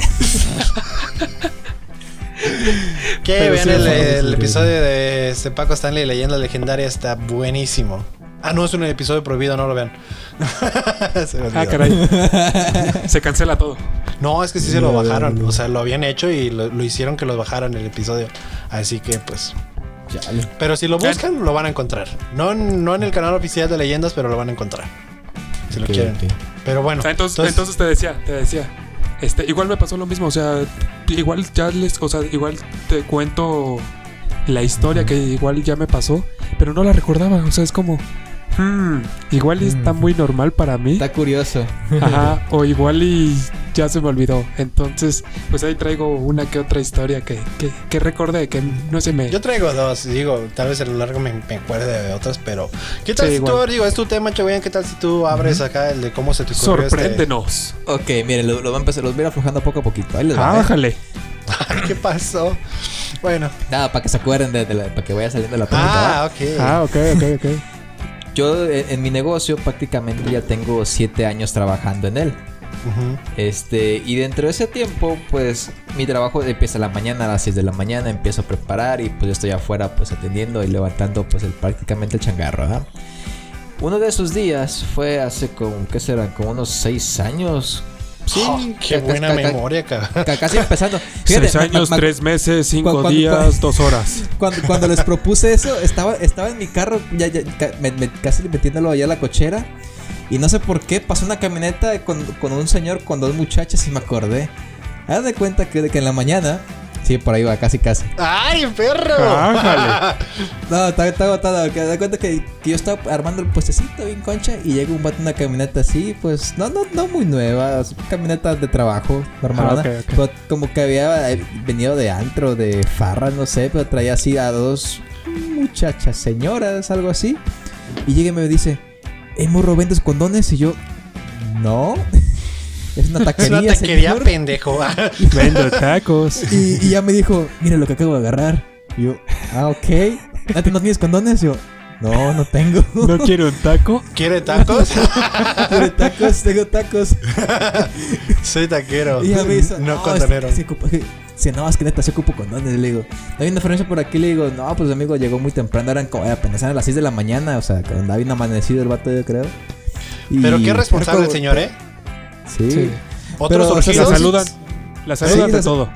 Que vean sí, el, episodio de este Paco Stanley, Leyenda Legendaria, está buenísimo. Ah, no, es un episodio prohibido, no lo vean. Se. Ah, caray. Se cancela todo. No, es que sí se lo bajaron. O sea, lo habían hecho y lo, lo hicieron que lo bajaran el episodio. Así que, pues. Chale. Pero si lo buscan, lo van a encontrar. No, en- no en el canal oficial de Leyendas, pero lo van a encontrar. Si lo quieren. Pero bueno. O sea, entonces, entonces te decía, te decía. Este, igual me pasó lo mismo, o sea, igual ya les, o sea, igual te cuento la historia que igual ya me pasó, pero no la recordaba, o sea, es como, hmm, igual y está Mm. muy normal para mí, Está curioso. ajá, o igual y ya se me olvidó, entonces, pues ahí traigo una que otra historia que, que, que recordé, que no se me... Yo traigo dos, digo, tal vez a lo largo me, me acuerde de otras, pero ¿qué tal Sí, si tú, igual. digo, es tu tema, Chagoyan, qué tal si tú abres acá el de cómo se te ocurrió este- Sorpréndenos. Ok, miren, lo, lo va a empezar, los voy a ir aflojando poco a poquito. Ahí les. Ah, ¿eh? bájale. ¿Qué pasó? Bueno. Nada, para que se acuerden de, de la- para que vaya saliendo la. ¿va? Ah, ok. Ah, ok, ok, ok. Yo en, en mi negocio prácticamente ya tengo siete años trabajando en él. Ujú. Este, y dentro de ese tiempo, pues mi trabajo empieza a la mañana, a las 6 de la mañana, empiezo a preparar y pues yo estoy afuera pues atendiendo y levantando pues el, prácticamente el changarro. Uno de esos días fue hace como, ¿qué serán? Como unos 6 años. Sí, Oh, qué buena memoria, cabrón. ca- casi empezando. Seis Fíjate, años, ma- ma- tres meses, cinco cuando- días, cuando- dos horas. Cuando, cuando les propuse eso, estaba, estaba en mi carro, ya, ya, ca- me- me- casi metiéndolo allá a la cochera. Y no sé por qué pasó una camioneta con, con un señor con dos muchachas y me acordé. Haz de cuenta que, que en la mañana. Sí, por ahí va, casi casi. ¡Ay, perro! No, está, está agotado. Que de cuenta que, que yo estaba armando el puestecito bien concha y llega un vato en una camioneta así, pues no, no, no muy nueva, es camioneta de trabajo, normal. Ah, ok, ok. Pero como que había eh, venido de antro, de farra, no sé, pero traía así a dos muchachas, señoras, algo así. Y llega y me dice, hey morro, ¿vendes condones? Y yo, no. Es una Es taquería, una taquería señor. pendejo. Vendo tacos. Y, y ya me dijo, mira lo que acabo de agarrar. Y yo, ah, ok. ¿No no tienes condones? Y yo, no, no tengo. ¿No quiero un taco? ¿Quiere tacos? Quiero tacos, tengo tacos. Soy taquero. Y ya me dice, no no, condonero. es que se ocupa- que- Si no, es que neta se ocupo condones. Le digo, ¿no hay una diferencia por aquí? Le digo, no, pues amigo, llegó muy temprano. Eran como, apenas eran las 6 de la mañana. O sea, cuando bien amanecido el vato, yo creo. Y- Pero qué responsable el señor, ¿eh? Sí. Sí. Otros Pero, o sea, La saludan. La saludan Sí, de la- todo.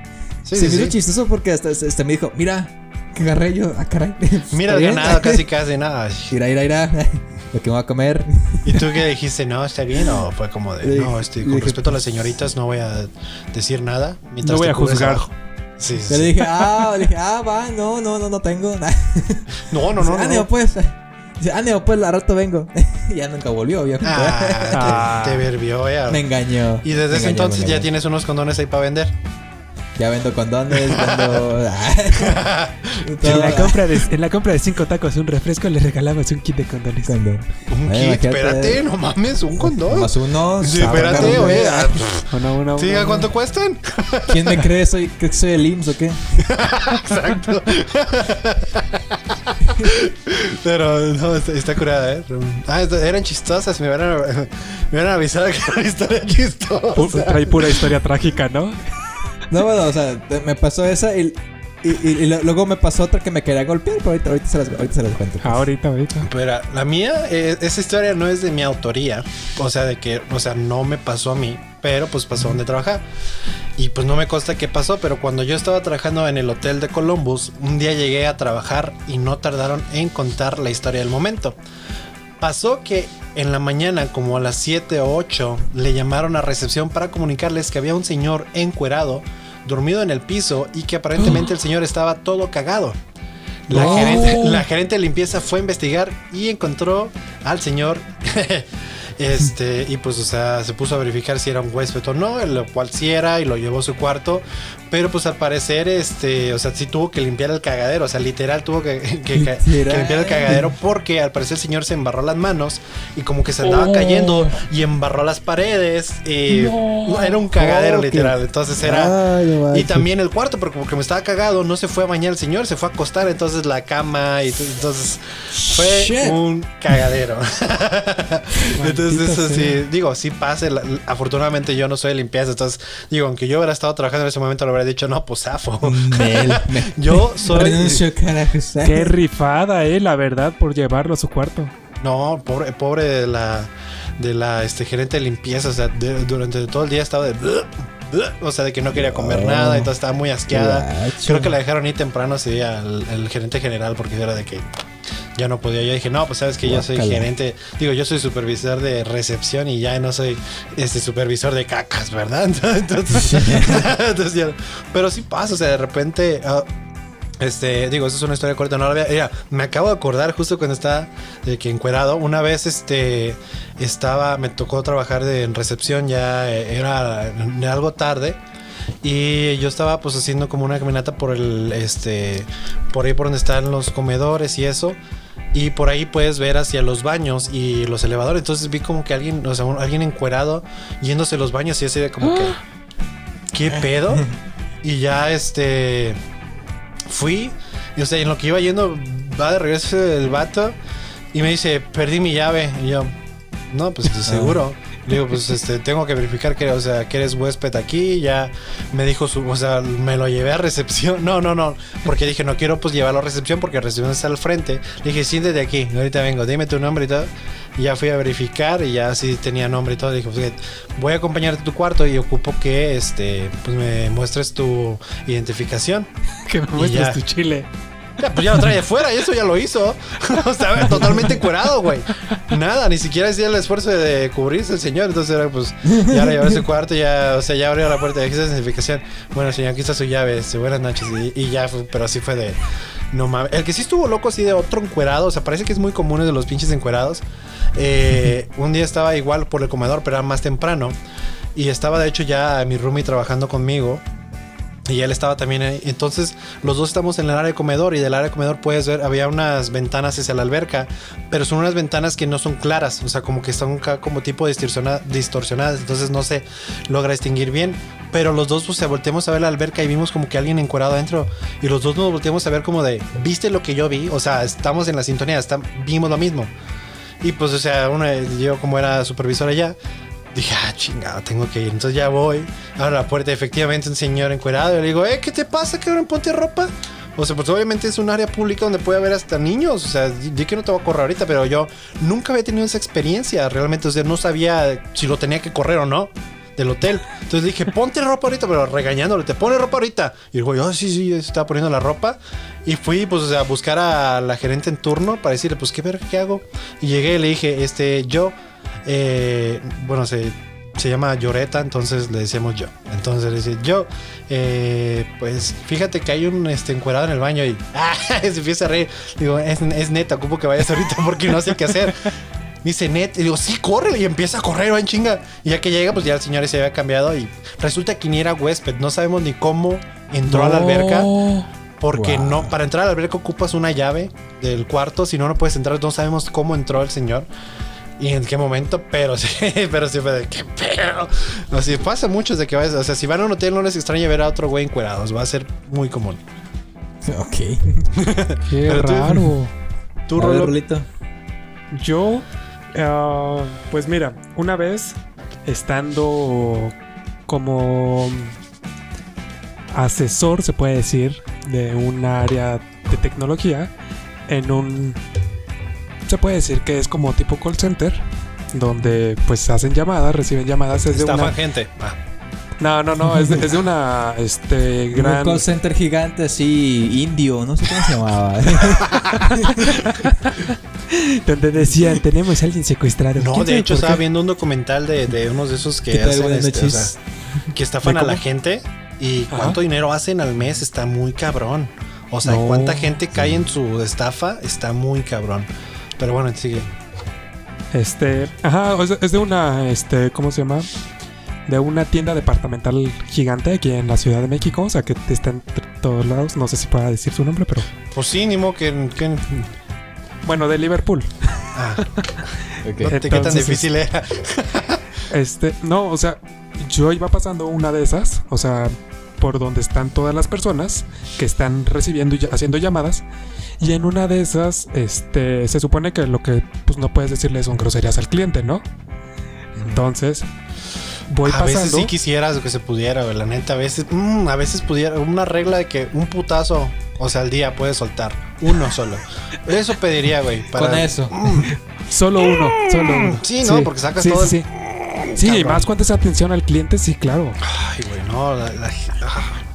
Sí, se sí, me hizo chistoso porque hasta este me dijo, mira, que agarré yo. Ah, caray. Mira ganado, casi casi nada. Mira, mira, mira. Lo que me voy a comer. ¿Y tú qué dijiste? No, está bien. O fue como de, Le no, este, le con dije, respeto a las señoritas, no voy a decir nada. mientras No voy a juzgar. abajo. Sí, sí, Yo le sí. dije, ah, le dije, ah, va, no, no, no, no tengo. No, no, Dice, no. "Ah, no. Neo, pues. Dice, ah, Neo, pues, al rato vengo. ya nunca volvió. Ah, te, te verbió, ya. me engañó. Y desde ese engañó, entonces ya tienes unos condones ahí para vender. Ya vendo condones, vendo. En la, compra de, en la compra de cinco tacos y un refresco le regalamos un kit de condones. Condón. Un Ay, kit, imagínate. espérate, no mames, un condón. Más uno. Sí, espérate, oye. ah, Uno, uno, ¿Sí, uno, ¿a cuánto cuestan? ¿Quién me cree? ¿Soy, que soy el IMSS o qué? Exacto. Pero no, está, está curada, ¿eh? Ah, eran chistosas. Me hubieran, me hubieran avisado que era una historia Pu- chistosa. Trae pura historia trágica, ¿no? No, bueno, o sea, me pasó esa y, y, y- y lo- luego me pasó otra que me quería golpear, pero ahorita, ahorita, se, las, ahorita se las cuento. pues. Ahorita, ahorita. Pero la mía, eh, esa historia no es de mi autoría. O sea, de que, o sea, no me pasó a mí, pero pues pasó donde trabajaba. Y pues no me consta qué pasó, pero cuando yo estaba trabajando en el hotel de Columbus, un día llegué a trabajar y no tardaron en contar la historia del momento. Pasó que en la mañana, como a las 7 o 8, le llamaron a recepción para comunicarles que había un señor encuerado, dormido en el piso y que aparentemente el señor estaba todo cagado. La, gerente, la gerente de limpieza fue a investigar y encontró al señor. Este, y pues, o sea, se puso a verificar si era un huésped o no, lo cual sí era y lo llevó a su cuarto. Pero pues al parecer, este, o sea, sí tuvo que limpiar el cagadero, o sea, literal tuvo que, que- que- que Literal. limpiar el cagadero porque al parecer el señor se embarró las manos y como que se andaba Oh. cayendo y embarró las paredes. Y No. era un cagadero Oh, literal, entonces era... Ay, Y también el cuarto, porque como que me estaba cagado, no se fue a bañar el señor, se fue a acostar, entonces la cama y entonces fue Shit. un cagadero. entonces eso sea. sí, digo, sí pasa, afortunadamente yo no soy de limpieza, entonces digo, aunque yo hubiera estado trabajando en ese momento, lo hubiera dicho, no, pues zafo. Mel, me- Yo soy... Renuncio. Qué rifada, eh, la verdad, por llevarlo a su cuarto. No, pobre, pobre de la, de la este, gerente de limpieza. O sea, de- durante todo el día estaba de. O sea, de que no quería comer Oh. nada, entonces estaba muy asqueada. Gacho. Creo que la dejaron ir temprano ese día al el gerente general porque era de que ya no podía. Yo dije, no, pues sabes que yo soy gerente, digo, yo soy supervisor de recepción y ya no soy este supervisor de cacas, ¿verdad? Entonces, entonces ya- pero sí pasa, o sea, de repente. ah, este, digo, eso es una historia corta, no la había. Mira, me acabo de acordar justo cuando estaba de que encuerado. Una vez, este, estaba, me tocó trabajar de, en recepción, ya eh, era algo tarde. Y yo estaba pues haciendo como una caminata por el, este, por ahí por donde están los comedores y eso. Y por ahí puedes ver hacia los baños y los elevadores. Entonces vi como que alguien, o sea, un- alguien encuerado yéndose a los baños y así de como que, ¿qué pedo? Y ya, este, fui. Y o sea, en lo que iba yendo, va de regreso el vato y me dice, perdí mi llave. Y yo, no, pues de seguro. Le digo, pues este, tengo que verificar que, o sea, que eres huésped aquí. Ya me dijo su, o sea, me lo llevé a recepción. No, no, no. Porque dije, no quiero pues llevarlo a recepción porque recepción está al frente. Le dije, siéntate aquí, ahorita vengo, dime tu nombre y todo. Y ya fui a verificar y ya sí tenía nombre y todo. Le dije, pues, voy a acompañarte a tu cuarto y ocupo que este, pues me muestres tu identificación. Que me muestres ya. tu chile. Pues ya lo trae de fuera y eso ya lo hizo. o sea, totalmente curado, güey. Nada, ni siquiera hacía el esfuerzo de cubrirse el señor. Entonces era pues, ya lo llevó su cuarto, ya, o sea, ya abrió la puerta de está su identificación. Bueno, señor, aquí está su llave, este, buenas noches. Y, y ya, pero así fue de. No mames. El que sí estuvo loco así de otro encuerado, o sea, parece que es muy común de los pinches encuerados. Eh, un día estaba igual por el comedor, pero era más temprano. Y estaba de hecho ya mi roomie trabajando conmigo. Y él estaba también ahí. Entonces, los dos estamos en el área de comedor. Y del área de comedor puedes ver, había unas ventanas hacia la alberca. Pero son unas ventanas que no son claras. O sea, como que están como tipo distorsiona- distorsionadas. Entonces no se logra distinguir bien. Pero los dos, pues, se volteamos a ver la alberca y vimos como que alguien encuerado adentro. Y los dos nos volteamos a ver como de, ¿viste lo que yo vi? O sea, estamos en la sintonía, está- vimos lo mismo. Y pues, o sea, una, yo como era supervisor allá, dije, ah, chingado, tengo que ir. Entonces ya voy, abro la puerta, efectivamente un señor encuerado. Y le digo, eh, ¿qué te pasa, cabrón? Ponte ropa. O sea, pues obviamente es un área pública donde puede haber hasta niños. O sea, yo que no te voy a correr ahorita, pero yo nunca había tenido esa experiencia realmente. O sea, no sabía si lo tenía que correr o no del hotel. Entonces dije, ponte ropa ahorita, pero regañándole, te pone ropa ahorita. Y el güey, oh, sí, sí, estaba poniendo la ropa. Y fui, pues, a buscar a la gerente en turno para decirle, pues, ¿qué verga, qué hago? Y llegué y le dije, este, yo, eh, bueno, se, se llama Lloreta, entonces le decíamos yo. Entonces le dice, yo, eh, pues, fíjate que hay un este, encuerado en el baño y ah, se empieza a reír. Digo, es, es neta, ocupo que vayas ahorita porque no sé qué hacer. Me dice, net. Y digo, sí, corre. Y empieza a correr, va en chinga. Y ya que llega, pues ya el señor se había cambiado. Y resulta que ni era huésped. No sabemos ni cómo entró a la alberca. Porque Wow. no, para entrar a la alberca ocupas una llave del cuarto. Si no, no puedes entrar. No sabemos cómo entró el señor. Y en qué momento, pero sí, pero sí fue de qué pedo. Así pasa mucho de que vayas, o sea, si van a un hotel no les extraña ver a otro güey encuerados, va a ser muy común. Ok. Qué Pero tú- raro. Tú, ver, Rolo, Rolito. Yo, ah, pues mira, una vez estando como asesor, se puede decir, de un área de tecnología, en un... Se puede decir que es como tipo call center, donde pues hacen llamadas, reciben llamadas, es de estafan una... gente. Ah, No, no, no, es de, es de una, este, Un gran... call center gigante así, indio, no sé cómo se llamaba. Donde decían, tenemos a alguien secuestrado. No, ¿Quién de hecho estaba qué? viendo un documental de, de unos de esos que ¿Qué tal, hacen, este, o noches? sea, que estafan ¿De a la gente y Ajá. cuánto dinero hacen al mes está muy cabrón. O sea, No, cuánta gente cae en su estafa está muy cabrón. Pero bueno, sigue. Este, ajá, es de una, este, ¿cómo se llama? De una tienda departamental gigante aquí en la Ciudad de México, o sea, que está en todos lados. No sé si pueda decir su nombre, pero Pues sí, ni modo que, que- bueno, de Liverpool. ah, no te- qué tan difícil era. Este, no, o sea, yo iba pasando una de esas, o sea, por donde están todas las personas que están recibiendo y haciendo llamadas. Y en una de esas, este, se supone que lo que pues no puedes decirle son groserías al cliente, ¿no? Entonces, voy a veces pasando. sí quisieras que se pudiera, güey. La neta, a veces, mm, a veces pudiera, una regla de que un putazo, o sea, al día puedes soltar. Uno solo. Eso pediría, güey. para- Con eso. Solo uno, solo uno. Sí, ¿no? Porque sacas todo sí. Sí, y Cabrón. más cuando es atención al cliente, sí, claro. Ay, güey, no. La, la-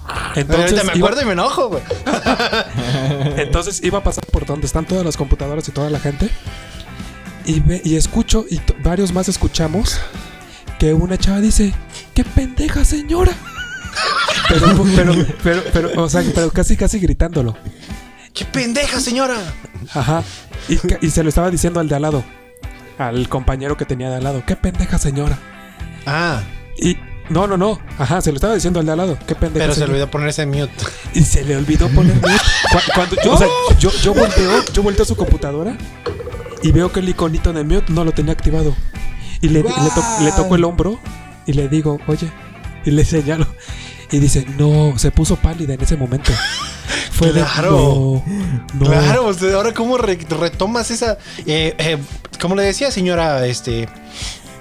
ah. Entonces, Ahorita me iba, acuerdo y me enojo, güey. entonces iba a pasar por donde están todas las computadoras y toda la gente. Y, ve- y escucho, y varios más escuchamos, que una chava dice, ¡qué pendeja señora! Pero, pero, pero, pero, o sea, pero casi, casi gritándolo. ¡Qué pendeja, señora! Ajá. Y, y se lo estaba diciendo al de al lado. Al compañero que tenía de al lado. ¡Qué pendeja señora! Ah, Y no, no, no. Ajá, se lo estaba diciendo al de al lado. ¡Qué pendeja pero se le olvidó ponerse mute. Y se le olvidó poner mute. Cu- Cuando yo, o sea, yo, yo volteo, yo volteo a su computadora y veo que el iconito de mute no lo tenía activado. Y le, le, to- le toco el hombro y le digo, oye, y le señalo. Y dice, no, se puso pálida en ese momento. Fue de, Claro. no, no. Claro, ahora cómo re- retomas esa... Eh, eh, como le decía, señora, este...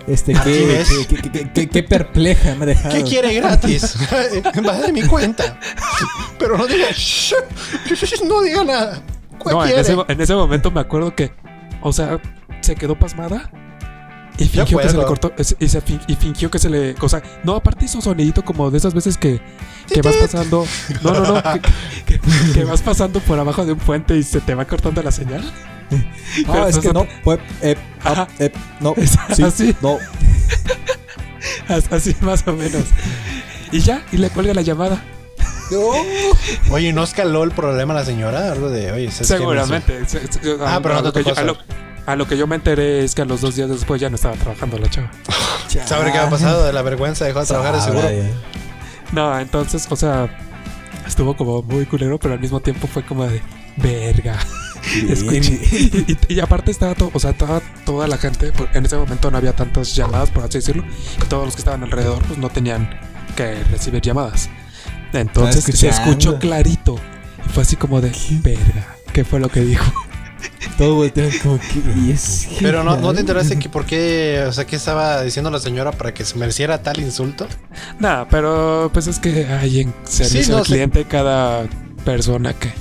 Este, qué, qué, qué- qué- qué- qué perpleja me ha dejado. ¿Qué quiere gratis? Va de mi cuenta. Pero no diga... "Shh, No diga nada. ¿Cuál No, en ese, en ese momento me acuerdo que, o sea, se quedó pasmada y fingió que se le cortó. Y, se y fingió que se le. O sea, no, aparte hizo sonidito como de esas veces que, que vas pasando. No, no, no. Que, que- que vas pasando por abajo de un puente y se te va cortando la señal. No, Pero es que eso- no. Pues, eh, ah, Ajá. eh, no. Es Sí, así. no. As- Así más o menos. Y ya, y le cuelga la llamada. Oye, ¿no escaló el problema la señora? Algo de... Oye, ¿sabes qué? Seguramente. Se- se- Ah, a- pero a no lo te tocó yo- a, lo, a lo que yo me enteré es que a los dos días después ya no estaba trabajando la chava. ¿Sabe qué ha pasado? De la vergüenza dejó de trabajar de seguro. Ya. No, entonces, o sea, estuvo como muy culero, pero al mismo tiempo fue como de verga. Escuché. Y, y- y aparte estaba todo, o sea, estaba toda la gente, en ese momento no había tantas llamadas, por así decirlo, y todos los que estaban alrededor pues no tenían que recibir llamadas. Entonces se escuchó clarito. Y fue así como de verga. ¿Qué fue lo que dijo? Todo voltean como que. Pero no, no te enteraste que por qué, o sea, qué estaba diciendo la señora para que se mereciera tal insulto. Nada, pero pues es que hay en servicio no, al sí. cliente cada persona que.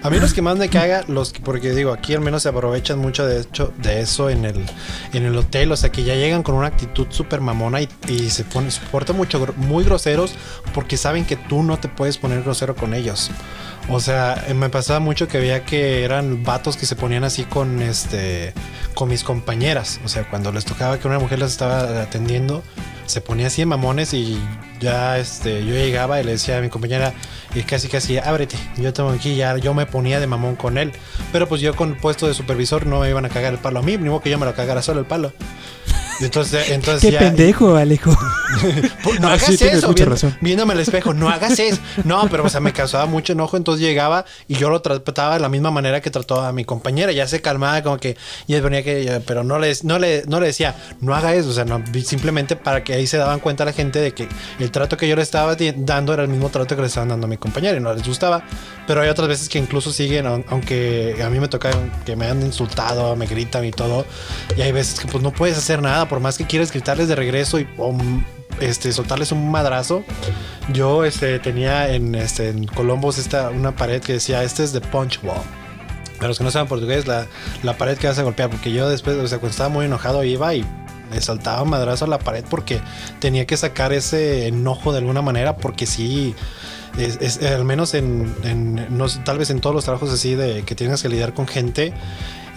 A mí los que más me caga, los que, porque digo, aquí al menos se aprovechan mucho de hecho de eso en el, en el hotel, o sea que ya llegan con una actitud súper mamona y, y se ponen, se portan mucho, muy groseros porque saben que tú no te puedes poner grosero con ellos. O sea, eh, me pasaba mucho que veía que eran vatos que se ponían así con este con mis compañeras. O sea, cuando les tocaba que una mujer las estaba atendiendo, se ponía así de mamones y ya este, yo llegaba y le decía a mi compañera, y casi casi, ábrete, yo tengo aquí, ya yo me ponía de mamón con él. Pero pues yo con el puesto de supervisor no me iban a cagar el palo a mí, ni modo que yo me lo cagara solo el palo. Entonces, entonces Qué ya- pendejo, Alejo. Pues, no hagas sí, tienes eso, mucha razón. viéndome al espejo, no hagas eso. No, pero o sea, me causaba mucho enojo, entonces llegaba y yo lo trataba de la misma manera que trató a mi compañera, ya se calmaba como que y él venía que pero no le no le no le decía, no haga eso, o sea, no simplemente para que ahí se daban cuenta la gente de que el trato que yo le estaba dando era el mismo trato que le estaban dando a mi compañera y no les gustaba, pero hay otras veces que incluso siguen aun- aunque a mí me toca que me han insultado, me gritan y todo, y hay veces que pues no puedes hacer nada por más que quieres gritarles de regreso y o, este, soltarles un madrazo. Yo este, tenía en, este, en Colombos esta, una pared que decía, este es de punch wall. Para los que no saben portugués, la, la pared que vas a golpear, porque yo después, o sea, cuando estaba muy enojado iba y le saltaba madrazo a la pared porque tenía que sacar ese enojo de alguna manera, porque sí, es, es- al menos en, en- no tal vez en todos los trabajos así de que tienes que lidiar con gente,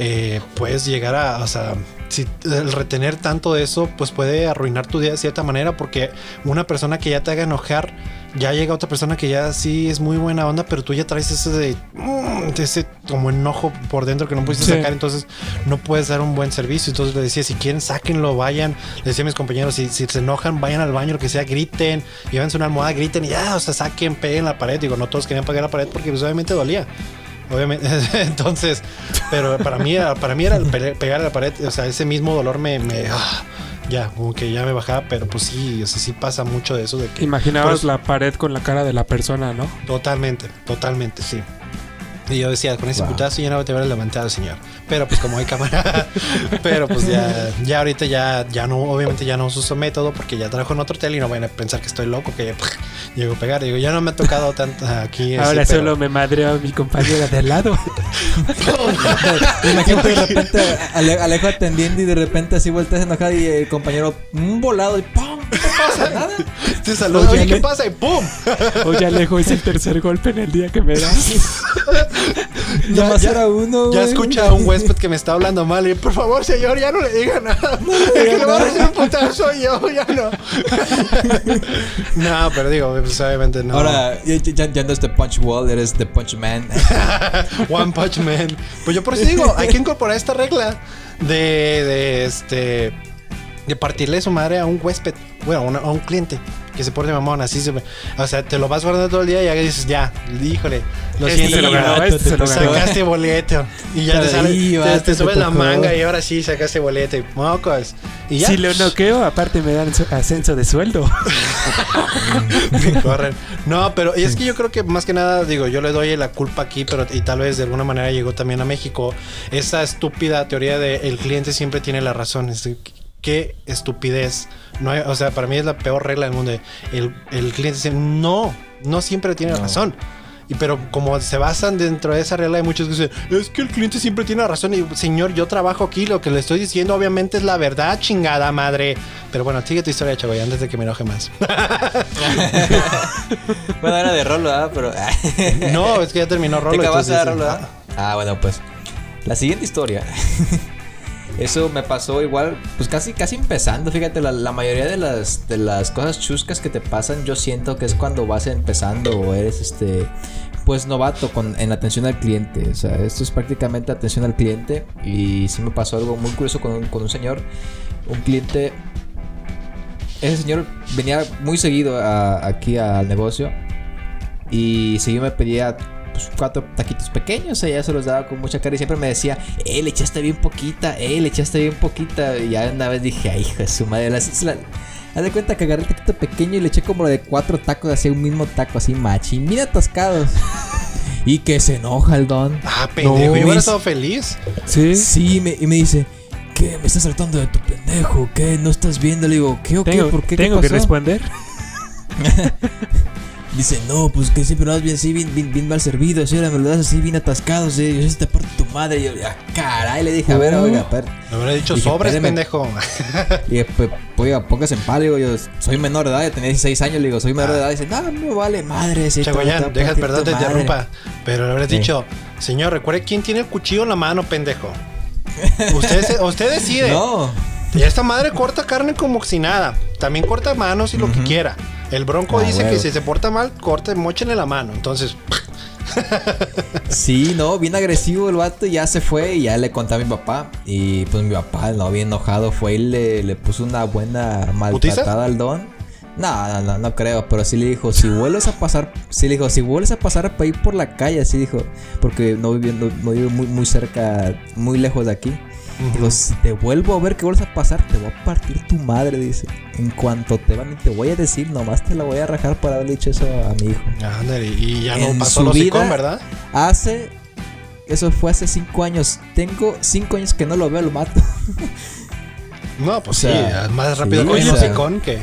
eh, puedes llegar a, o sea, si el retener tanto de eso, pues puede arruinar tu día de cierta manera, porque una persona que ya te haga enojar, ya llega otra persona que ya sí es muy buena onda, pero tú ya traes ese de, mm, ese como enojo por dentro que no pudiste Sí. sacar, entonces no puedes dar un buen servicio. Entonces le decía, si quieren, sáquenlo, vayan. Le decía a mis compañeros, si, si se enojan, vayan al baño, lo que sea, griten, llévense una almohada, griten y ya, o sea, saquen, peguen la pared. Digo, no todos querían pegar la pared porque pues, obviamente dolía. Obviamente, entonces, pero para mí, era- para mí era el pe- pegar a la pared, o sea, ese mismo dolor me, me ah, ya, como que ya me bajaba, pero pues sí, o sea, sí pasa mucho de eso de que Imaginabas la pared con la cara de la persona, ¿no? Totalmente, totalmente, sí. Y yo decía, con ese Wow. putazo ya no te hubiera levantado, señor. Pero pues como hay cámara, pero pues ya, ya ahorita ya, ya no, obviamente ya no uso ese método porque ya trabajo en otro hotel y no vayan a pensar que estoy loco, que llego a pegar. Digo, ya no me ha tocado tanto aquí. así, Ahora pero- solo me madreo a mi compañera de al lado. Imagínate de repente Ale- Alejo atendiendo y de repente así volteas enojado y el compañero un volado y ¡pum! No pasa nada. Te saludo, Oye, oye, ¿qué pasa? Y ¡pum! Oye, Alejo, es el tercer golpe en el día que me das. Ya- ya- era uno, Ya güey. escucha a un que me está hablando mal y por favor, señor, ya no le diga nada. El que le va a recibir un putazo soy yo, ya no. no, pero digo, pues obviamente no. Ahora, ya, ya- ya no es The Punch Wall, eres The Punch Man. One Punch Man. Pues yo por eso digo, hay que incorporar esta regla de, de este de partirle su madre a un huésped, bueno, a una- a un cliente que se porte mamón, así se o sea, te lo vas guardando todo el día y ya dices, ya, híjole, lo Este siento, se lo ganó, este se lo sacaste boleto y ya te sale, ahí, te, te te subes la manga y ahora sí sacaste boleto y mocos y ya Si lo noqueo, aparte me dan ascenso de sueldo. Me corren. No, pero es que yo creo que más que nada, digo, yo le doy la culpa aquí, pero y tal vez de alguna manera llegó también a México. Esa estúpida teoría de el cliente siempre tiene la razón. Es qué estupidez. No hay- o sea, para mí es la peor regla del mundo. El, el cliente dice, no, no siempre tiene razón. Y pero como se basan dentro de esa regla, hay muchos que dicen, es que el cliente siempre tiene razón. Y señor, yo trabajo aquí, lo que le estoy diciendo obviamente es la verdad, chingada madre. Pero bueno, sigue tu historia, chavo, y antes de que me enoje más. bueno, era de rol, ¿verdad? Pero. No, es que ya terminó ¿Te Rolo. acabaste de dar entonces, rol, ¿verdad? Ah, bueno, pues. La siguiente historia. Eso me pasó igual, pues casi, casi empezando. Fíjate, la, mayoría de las, de las cosas chuscas que te pasan, yo siento que es cuando vas empezando o eres este, pues novato con, en atención al cliente. O sea, esto es prácticamente atención al cliente. Y sí me pasó algo muy curioso con un, con un señor, un cliente. Ese señor venía muy seguido aquí al negocio y seguido me pedía pues, cuatro taquitos pequeños, ella se los daba con mucha cara y siempre me decía, eh, le echaste bien poquita, eh, le echaste bien poquita. Y ya una vez dije, ay, hijo de su madre, la, se la- haz de cuenta que agarré el taquito pequeño y le eché como de cuatro tacos, así un mismo taco, así machín, bien atascados. y que se enoja el don. Ah, pendejo. No, yo estado feliz. Sí. Sí, me- y me dice, ¿qué? ¿Me estás saltando de tu pendejo? ¿Qué? ¿No estás viendo? Le digo, ¿qué o qué? Tengo, ¿Por qué? ¿Qué tengo que pasó?" responder. Dice, no, pues que siempre lo das bien así, bien, bien, bien mal servido. Si ahora me lo das así, bien atascado. Sí, yo te parto tu madre. Y yo, ah, caray, le dije, a ver, Uh. oiga, per. Me hubiera dicho Dije, sobres, pendejo. Y dije, pues, oiga, póngase en paz. Le digo, yo soy menor de edad, yo tenía 16 años. Le digo, soy menor de edad. Dice, no, no vale madre. A Chagoyán, deja, partir perdón, te madre". interrumpa. Pero le habrías Sí. dicho, señor, recuerde quién tiene el cuchillo en la mano, pendejo. Usted, usted decide. No. Y esta madre corta carne como si nada. También corta manos y lo que quiera. El bronco Ah, dice que si se porta mal, corte, mochenle la mano. Entonces, Sí, no, bien agresivo el vato, ya se fue y ya le conté a mi papá. Y pues mi papá, no, bien enojado, fue y le, le puso una buena maltratada al don. No, no, no, no creo, pero sí le dijo, si vuelves a pasar, sí le dijo, si vuelves a pasar para ir por la calle, así dijo, porque no vive, no, no vive muy, muy cerca, muy lejos de aquí. Digo, si te vuelvo a ver que vuelves a pasar, te voy a partir tu madre, dice. En cuanto te van y te voy a decir, nomás te la voy a rajar por haber dicho eso a mi hijo. ándale, y ya no pasó su vida- ¿verdad? Hace. Eso fue hace cinco años. Tengo cinco años que no lo veo, lo mato. No, pues O sea, sí, más rápido sí, con el hocicón que.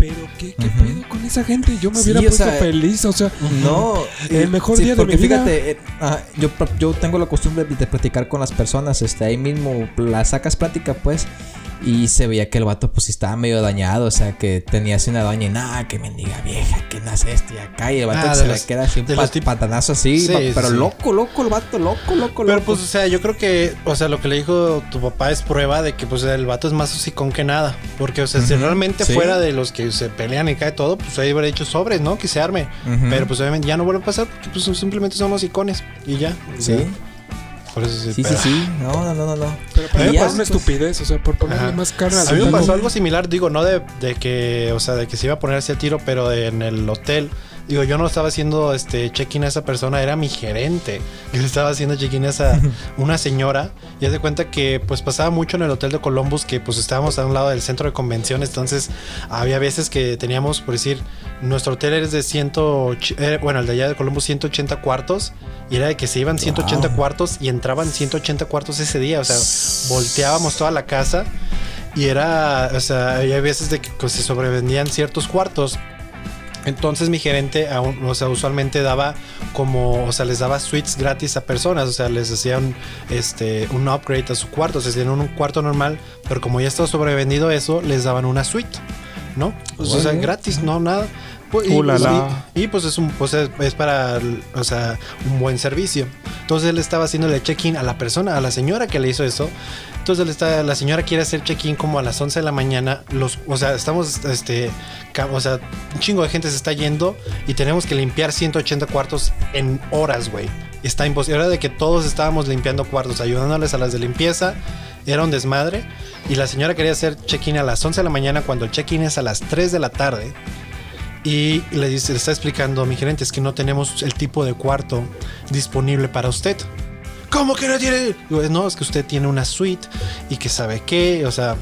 Pero qué, qué Ujú. pedo con esa gente. Yo me Sí, hubiera o puesto sea, feliz, o sea. No, El eh, mejor sí, día de porque mi vida. fíjate, eh, ajá, yo, yo tengo la costumbre de platicar con las personas, este, ahí mismo la sacas plática, pues, y se veía que el vato, pues, estaba medio dañado, o sea, que tenía así una doña y nada, que mendiga vieja, que nace esto y acá, y el vato Ah, se le los- queda así un de pa- los tip- patanazo así, Sí, pero sí. loco, loco, el vato, loco, loco, Pero loco. pues, o sea, yo creo que, o sea, lo que le dijo tu papá es prueba de que, pues, el vato es más hocicón que nada. Porque, o sea, si realmente sí. fuera de los que se pelean y cae todo, pues ahí hubiera hecho sobres, ¿no? Que se arme. Pero, pues, obviamente ya no vuelve a pasar porque, pues, simplemente son hocicones y ya. Sí, Por eso sí. sí, sí, sí, no, no, no, no, no. Pero para mí es una pues. estupidez, o sea, por ponerle Ajá. más carne al A mí me pasó algo similar, digo, no de, de que, o sea, de que se iba a poner así a tiro, pero de- en el hotel. Digo, yo no estaba haciendo este check-in a esa persona, era mi gerente. Yo estaba haciendo check-in a esa una señora. Y haz de cuenta que pues pasaba mucho en el hotel de Columbus, que pues estábamos a un lado del centro de convenciones. Entonces había veces que teníamos, por decir, nuestro hotel es de 100, eh, bueno, el de allá de Columbus 180 cuartos. Y era de que se iban 180 Wow. cuartos y entraban 180 cuartos ese día. O sea, volteábamos toda la casa. Y era, o sea, había veces de que pues, se sobrevendían ciertos cuartos. Entonces mi gerente, o sea, usualmente daba como, o sea, les daba suites gratis a personas, o sea, les hacían este un upgrade a su cuarto, o sea, tenían un cuarto normal, pero como ya estaba sobrevendido eso, les daban una suite, ¿no? Pues, o sea, gratis, no nada. Pues, y, pues, y, pues es un, pues es, es para, o sea, un buen servicio. Entonces él estaba haciéndole check-in a la persona, a la señora que le hizo eso. Entonces está, la señora quiere hacer check-in como a las 11 de la mañana. Los, o sea, estamos, este, o sea, un chingo de gente se está yendo y tenemos que limpiar 180 cuartos en horas, güey. Está imposible. Era de que todos estábamos limpiando cuartos, ayudándoles a las de limpieza. Era un desmadre. Y la señora quería hacer check-in a las 11 de la mañana cuando el check-in es a las 3 de la tarde. Y le, dice, le está explicando a mi gerente, es que no tenemos el tipo de cuarto disponible para usted. ¿Cómo que no tiene? Digo, No, es que usted tiene una suite y que sabe qué, o sea,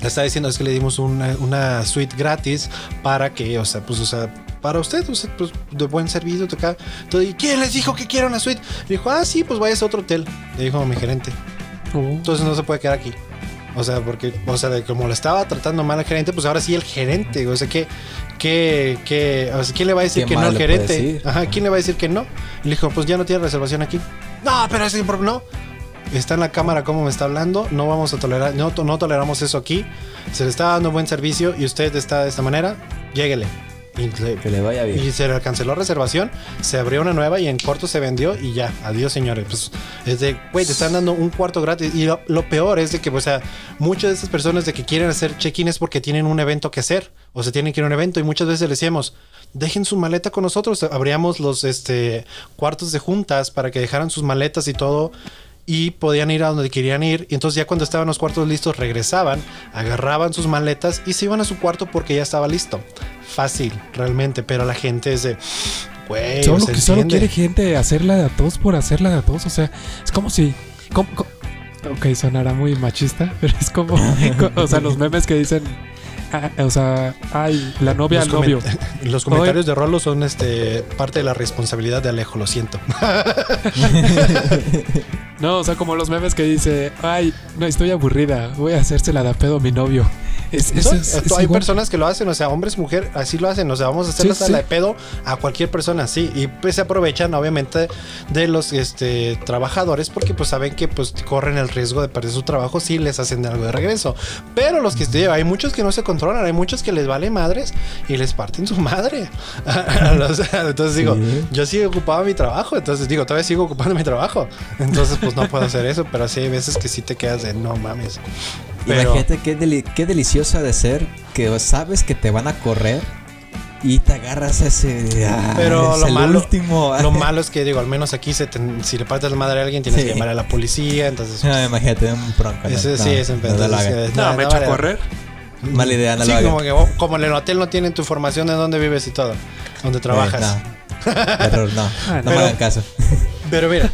le está diciendo es que le dimos una, una suite gratis para que, o sea, pues, o sea, para usted, usted, pues, de buen servicio, acá. Entonces, ¿y quién les dijo que quiera una suite? Le dijo, ah, sí, pues vayas a otro hotel, le dijo mi gerente. Uh, Entonces no se puede quedar aquí. O sea, porque, o sea, de como lo estaba tratando mal al gerente, pues ahora sí el gerente. O sea, que, que, que, o sea, ¿quién le va a decir ¿Qué que no al gerente? Ajá, ¿quién le va a decir que no? Y le dijo, pues ya no tiene reservación aquí. No, pero es no. Está en la cámara cómo me está hablando, no vamos a tolerar, no, no toleramos eso aquí. Se le está dando buen servicio y usted está de esta manera, lléguele. Que le vaya bien. y se le canceló reservación, se abrió una nueva y en corto se vendió y ya, adiós señores. Pues es de, güey, te están dando un cuarto gratis. Y lo, lo peor es de que, o sea, muchas de estas personas de que quieren hacer check-in es porque tienen un evento que hacer o se tienen que ir a un evento y muchas veces les decíamos, dejen su maleta con nosotros. Abríamos los este, cuartos de juntas para que dejaran sus maletas y todo. Y podían ir a donde querían ir. Y entonces ya cuando estaban los cuartos listos, regresaban, agarraban sus maletas y se iban a su cuarto porque ya estaba listo. Fácil, realmente. Pero la gente es de... Güey, solo que solo quiere gente hacerla de a todos por hacerla de a todos. O sea, es como si. como- co- ok, sonará muy machista, pero es como. co- o sea, los memes que dicen. Ah, o sea, ay, la novia Los al novio. Los comentarios de Rolo son este parte de la responsabilidad de Alejo, lo siento. No, o sea, como los memes que dice, ay, no estoy aburrida, voy a hacérsela de a pedo a mi novio. Es, es- ¿No? es- es Hay personas que lo hacen, o sea, hombres, mujer, así lo hacen, o sea, vamos a hacer Sí, la sala sí. de pedo a cualquier persona, sí, y pues se aprovechan obviamente de los este, trabajadores porque pues saben que pues corren el riesgo de perder su trabajo si les hacen algo de regreso. Pero los que este, hay muchos que no se controlan, hay muchos que les vale madres y les parten su madre. Entonces digo, Sí. yo sí ocupaba mi trabajo, entonces digo, todavía sigo ocupando mi trabajo. Entonces pues no puedo hacer eso, pero sí hay veces que sí te quedas de no mames. Pero- Imagínate qué, deli- qué delicioso ha de ser que sabes que te van a correr y te agarras a ese. ah, Pero es lo el malo, último. lo malo es que digo, al menos aquí se te- si le partes la madre a alguien tienes Sí. que llamar a la policía, entonces No, imagínate, un bronco. no, Eso no, sí es un no, pedo. no entonces, eh, me echo a correr. Mala idea, no sí, lo haga. como que oh, como en el hotel no tienen tu información de dónde vives y todo, dónde trabajas. Eh, no. Error, no. Ah, no pero- me hagan caso. Pero mira,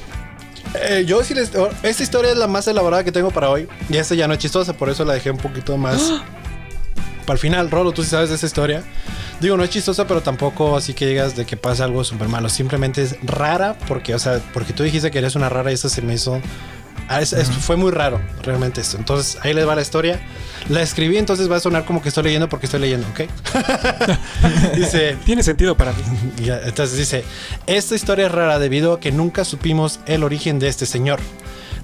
eh, yo sí les. Esta historia es la más elaborada que tengo para hoy. Y esta ya no es chistosa, por eso la dejé un poquito más. Para el final, Rolo, tú sí sabes de esa historia. Digo, no es chistosa, pero tampoco así que digas de que pasa algo súper malo. Simplemente es rara porque, o sea, porque tú dijiste que eres una rara y eso se me hizo. ah, es- es- fue muy raro, realmente esto. Entonces, ahí les va la historia. La escribí, entonces va a sonar como que estoy leyendo porque estoy leyendo, ¿ok? Dice. Tiene sentido para mí. Entonces dice, esta historia es rara debido a que nunca supimos el origen de este señor.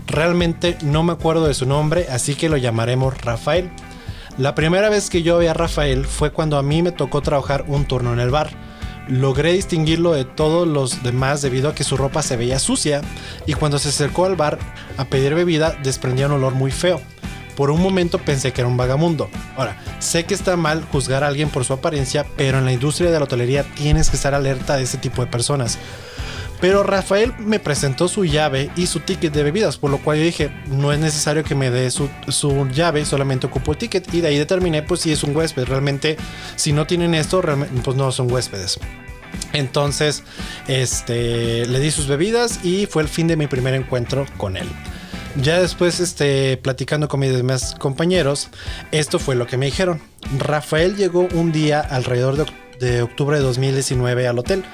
Realmente no me acuerdo de su nombre, así que lo llamaremos Rafael. La primera vez que yo vi a Rafael fue cuando a mí me tocó trabajar un turno en el bar. Logré distinguirlo de todos los demás debido a que su ropa se veía sucia y cuando se acercó al bar a pedir bebida desprendía un olor muy feo. Por un momento pensé que era un vagamundo. Ahora, sé que está mal juzgar a alguien por su apariencia, pero en la industria de la hotelería tienes que estar alerta de ese tipo de personas. Pero Rafael me presentó su llave y su ticket de bebidas, por lo cual yo dije, no es necesario que me dé su, su llave, solamente ocupo el ticket. Y de ahí determiné, pues si es un huésped. Realmente, si no tienen esto, pues no son huéspedes. Entonces, este, le di sus bebidas y fue el fin de mi primer encuentro con él. Ya después, este, platicando con mis demás compañeros, esto fue lo que me dijeron. Rafael llegó un día alrededor de, de octubre de 2019 al hotel.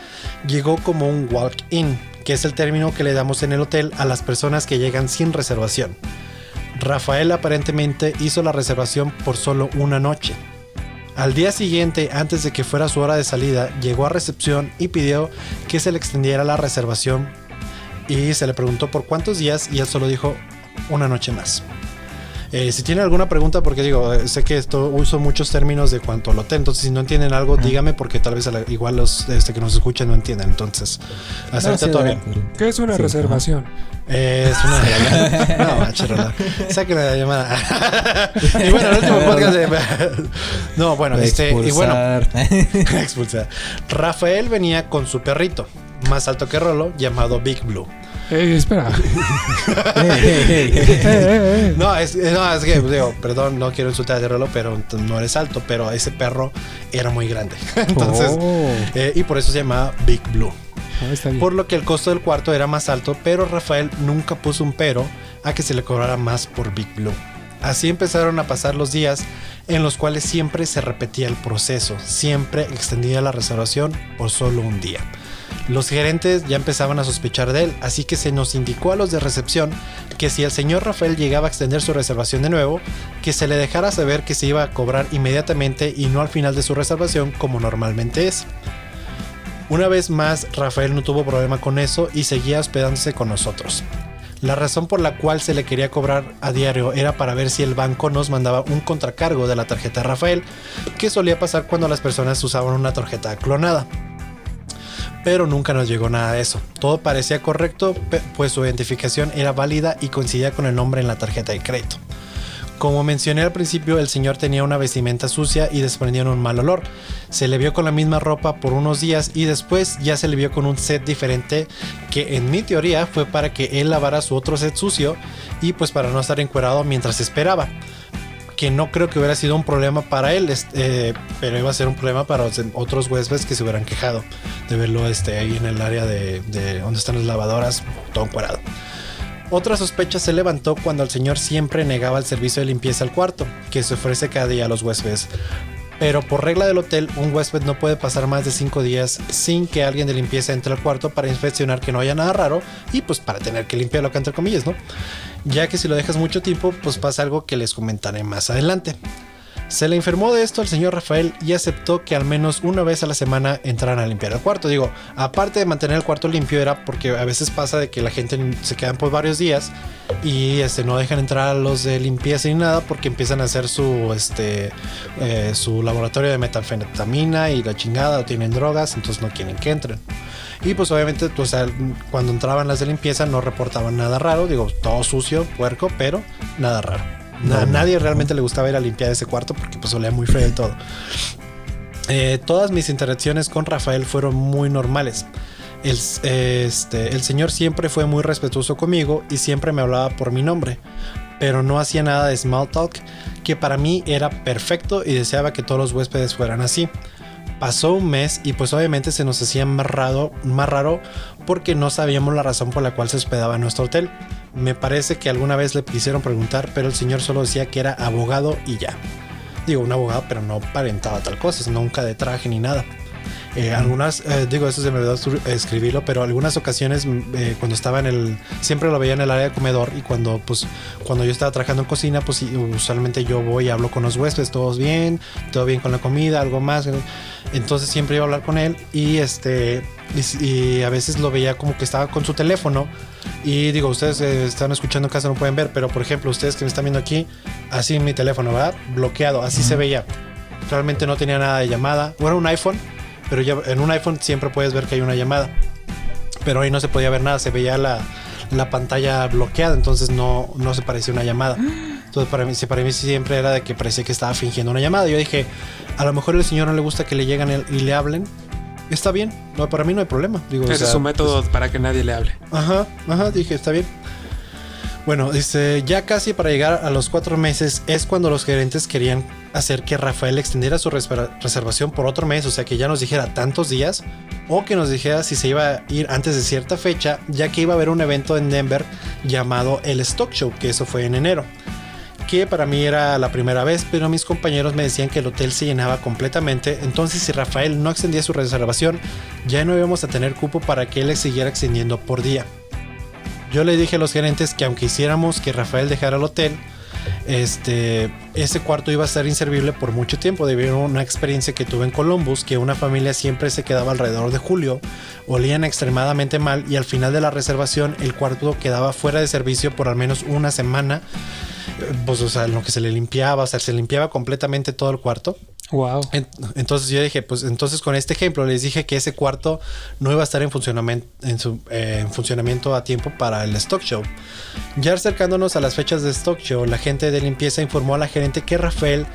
Llegó como un walk-in, que es el término que le damos en el hotel a las personas que llegan sin reservación. Rafael aparentemente hizo la reservación por solo una noche. Al día siguiente, antes de que fuera su hora de salida, llegó a recepción y pidió que se le extendiera la reservación y se le preguntó por cuántos días y él solo dijo una noche más. Eh, si tienen alguna pregunta, porque digo, eh, sé que esto uso muchos términos de cuanto al hotel, entonces si no entienden algo, dígame porque tal vez a la- igual los este, que nos escuchan no entienden. Entonces, hasta sí, todo bien. ¿Qué es una Sí, reservación? Eh, es una. no, machirola. Sáquenle la llamada. y bueno, el último podcast de. no, bueno, este. Y bueno, Expulsar. expulsar. Rafael venía con su perrito, más alto que Rolo, llamado Big Blue. Eh, espera. Eh, eh, eh. No, es, no, es que, digo, perdón, no quiero insultar a Rolo, pero no eres alto, pero ese perro era muy grande. Entonces, Oh. eh, y por eso se llamaba Big Blue. Ah. Por lo que el costo del cuarto era más alto, pero Rafael nunca puso un pero a que se le cobrara más por Big Blue. Así empezaron a pasar los días en los cuales siempre se repetía el proceso, siempre extendía la reservación por solo un día. Los gerentes ya empezaban a sospechar de él, así que se nos indicó a los de recepción que si el señor Rafael llegaba a extender su reservación de nuevo, que se le dejara saber que se iba a cobrar inmediatamente y no al final de su reservación como normalmente es. Una vez más, Rafael no tuvo problema con eso y seguía hospedándose con nosotros. La razón por la cual se le quería cobrar a diario era para ver si el banco nos mandaba un contracargo de la tarjeta Rafael, que solía pasar cuando las personas usaban una tarjeta clonada. Pero nunca nos llegó nada de eso. Todo parecía correcto, pues su identificación era válida y coincidía con el nombre en la tarjeta de crédito. Como mencioné al principio, el señor tenía una vestimenta sucia y desprendía un mal olor. Se le vio con la misma ropa por unos días y después ya se le vio con un set diferente que en mi teoría fue para que él lavara su otro set sucio y pues para no estar encuerado mientras esperaba. Que no creo que hubiera sido un problema para él, eh, pero iba a ser un problema para otros huéspedes que se hubieran quejado de verlo este, ahí en el área de, de donde están las lavadoras, todo encuerado. Otra sospecha se levantó cuando el señor siempre negaba el servicio de limpieza al cuarto, que se ofrece cada día a los huéspedes. Pero por regla del hotel, un huésped no puede pasar más de 5 días sin que alguien de limpieza entre al cuarto para inspeccionar que no haya nada raro y pues para tener que limpiarlo entre comillas, ¿no? Ya que si lo dejas mucho tiempo, pues pasa algo que les comentaré más adelante. Se le informó de esto al señor Rafael y aceptó que al menos una vez a la semana entraran a limpiar el cuarto. Digo, aparte de mantener el cuarto limpio era porque a veces pasa de que la gente se quedan por varios días y este, no dejan entrar a los de limpieza ni nada porque empiezan a hacer su, este, eh, su laboratorio de metanfetamina y la chingada o tienen drogas, entonces no quieren que entren. Y pues obviamente cuando entraban las de limpieza no reportaban nada raro, digo, todo sucio, puerco, pero nada raro. No. nadie realmente le gustaba ir a limpiar ese cuarto porque pues olía muy feo y todo. Eh, todas mis interacciones con Rafael fueron muy normales. El, este, el señor siempre fue muy respetuoso conmigo y siempre me hablaba por mi nombre, pero no hacía nada de small talk, que para mí era perfecto y deseaba que todos los huéspedes fueran así. Pasó un mes y pues obviamente se nos hacía más raro, más raro porque no sabíamos la razón por la cual se hospedaba en nuestro hotel. Me parece que alguna vez le quisieron preguntar, pero el señor solo decía que era abogado y ya. Digo, un abogado, pero no parentaba tal cosa, nunca de traje ni nada. Eh, algunas, eh, digo, eso se me olvidó escribirlo, pero algunas ocasiones eh, cuando estaba en el, siempre lo veía en el área de comedor y cuando, pues, cuando yo estaba trabajando en cocina, pues usualmente yo voy y hablo con los huéspedes, todos bien, todo bien con la comida, algo más. Entonces siempre iba a hablar con él y este, y, a veces lo veía como que estaba con su teléfono y digo, ustedes están escuchando en casa no pueden ver, pero por ejemplo, ustedes que me están viendo aquí, así mi teléfono, ¿verdad? Bloqueado, así se veía. Realmente no tenía nada de llamada. O era un iPhone pero ya en un iPhone siempre puedes ver que hay una llamada. Pero ahí no se podía ver nada, se veía la, pantalla bloqueada, entonces no, no se parecía una llamada. Entonces para mí, para mí siempre era de que parecía que estaba fingiendo una llamada. Yo dije, a lo mejor el señor no le gusta que le lleguen y le hablen. Está bien, no, para mí no hay problema. Digo, Ese es su método pues para que nadie le hable. Ajá, ajá, dije, está bien. Bueno, dice, ya casi para llegar a los cuatro meses es cuando los gerentes querían hacer que Rafael extendiera su reservación por otro mes, o sea que ya nos dijera tantos días, o que nos dijera si se iba a ir antes de cierta fecha, ya que iba a haber un evento en Denver llamado el Stock Show, que eso fue en enero. Que para mí era la primera vez, pero mis compañeros me decían que el hotel se llenaba completamente, entonces si Rafael no extendía su reservación, ya no íbamos a tener cupo para que él siguiera extendiendo por día. Yo le dije a los gerentes que aunque hiciéramos que Rafael dejara el hotel, este, ese cuarto iba a ser inservible por mucho tiempo debido a una experiencia que tuve en Columbus, que una familia siempre se quedaba alrededor de julio, olían extremadamente mal y al final de la reservación el cuarto quedaba fuera de servicio por al menos una semana, pues o sea, en lo que se le limpiaba, o sea, se limpiaba completamente todo el cuarto. Wow. entonces yo dije, pues entonces con este ejemplo les dije que ese cuarto no iba a estar eh, en funcionamiento a tiempo para el stock show. Ya acercándonos a las fechas de stock show, la gente de limpieza informó a la gerente que Rafael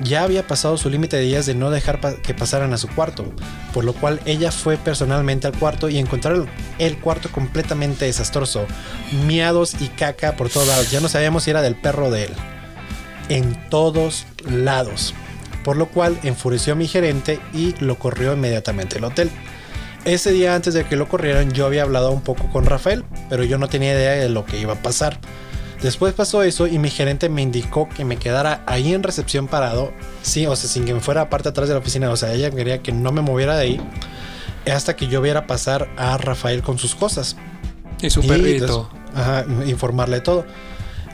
ya había pasado su límite de días de no dejar que pasaran a su cuarto, por lo cual ella fue personalmente al cuarto y encontraron el cuarto completamente desastroso, miados y caca por todos lados. Ya no sabíamos si era del perro de él. En todos lados por lo cual enfureció a mi gerente y lo corrió inmediatamente al hotel. Ese día antes de que lo corrieran yo había hablado un poco con Rafael, pero yo no tenía idea de lo que iba a pasar. Después pasó eso y mi gerente me indicó que me quedara ahí en recepción parado, sí, o sea, sin que me fuera aparte atrás de la oficina, o sea, ella quería que no me moviera de ahí hasta que yo viera pasar a Rafael con sus cosas. Y su perrito. ajá, informarle todo.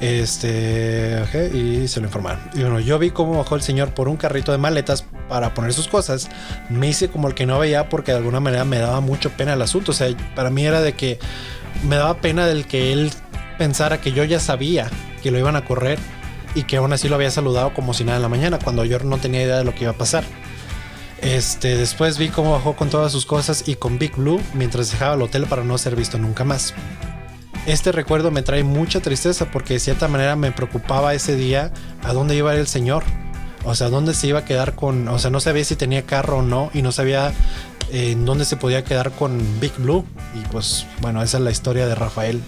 Este, y se lo informaron. Y bueno, yo vi cómo bajó el señor por un carrito de maletas para poner sus cosas. Me hice como el que no veía porque de alguna manera me daba mucho pena el asunto. O sea, para mí era de que me daba pena del que él pensara que yo ya sabía que lo iban a correr y que aún así lo había saludado como si nada en la mañana cuando yo no tenía idea de lo que iba a pasar. Este, después vi cómo bajó con todas sus cosas y con Big Blue mientras dejaba el hotel para no ser visto nunca más. Este recuerdo me trae mucha tristeza porque de cierta manera me preocupaba ese día a dónde iba el señor. O sea, dónde se iba a quedar con... O sea, no sabía si tenía carro o no y no sabía eh, en dónde se podía quedar con Big Blue. Y pues bueno, esa es la historia de Rafael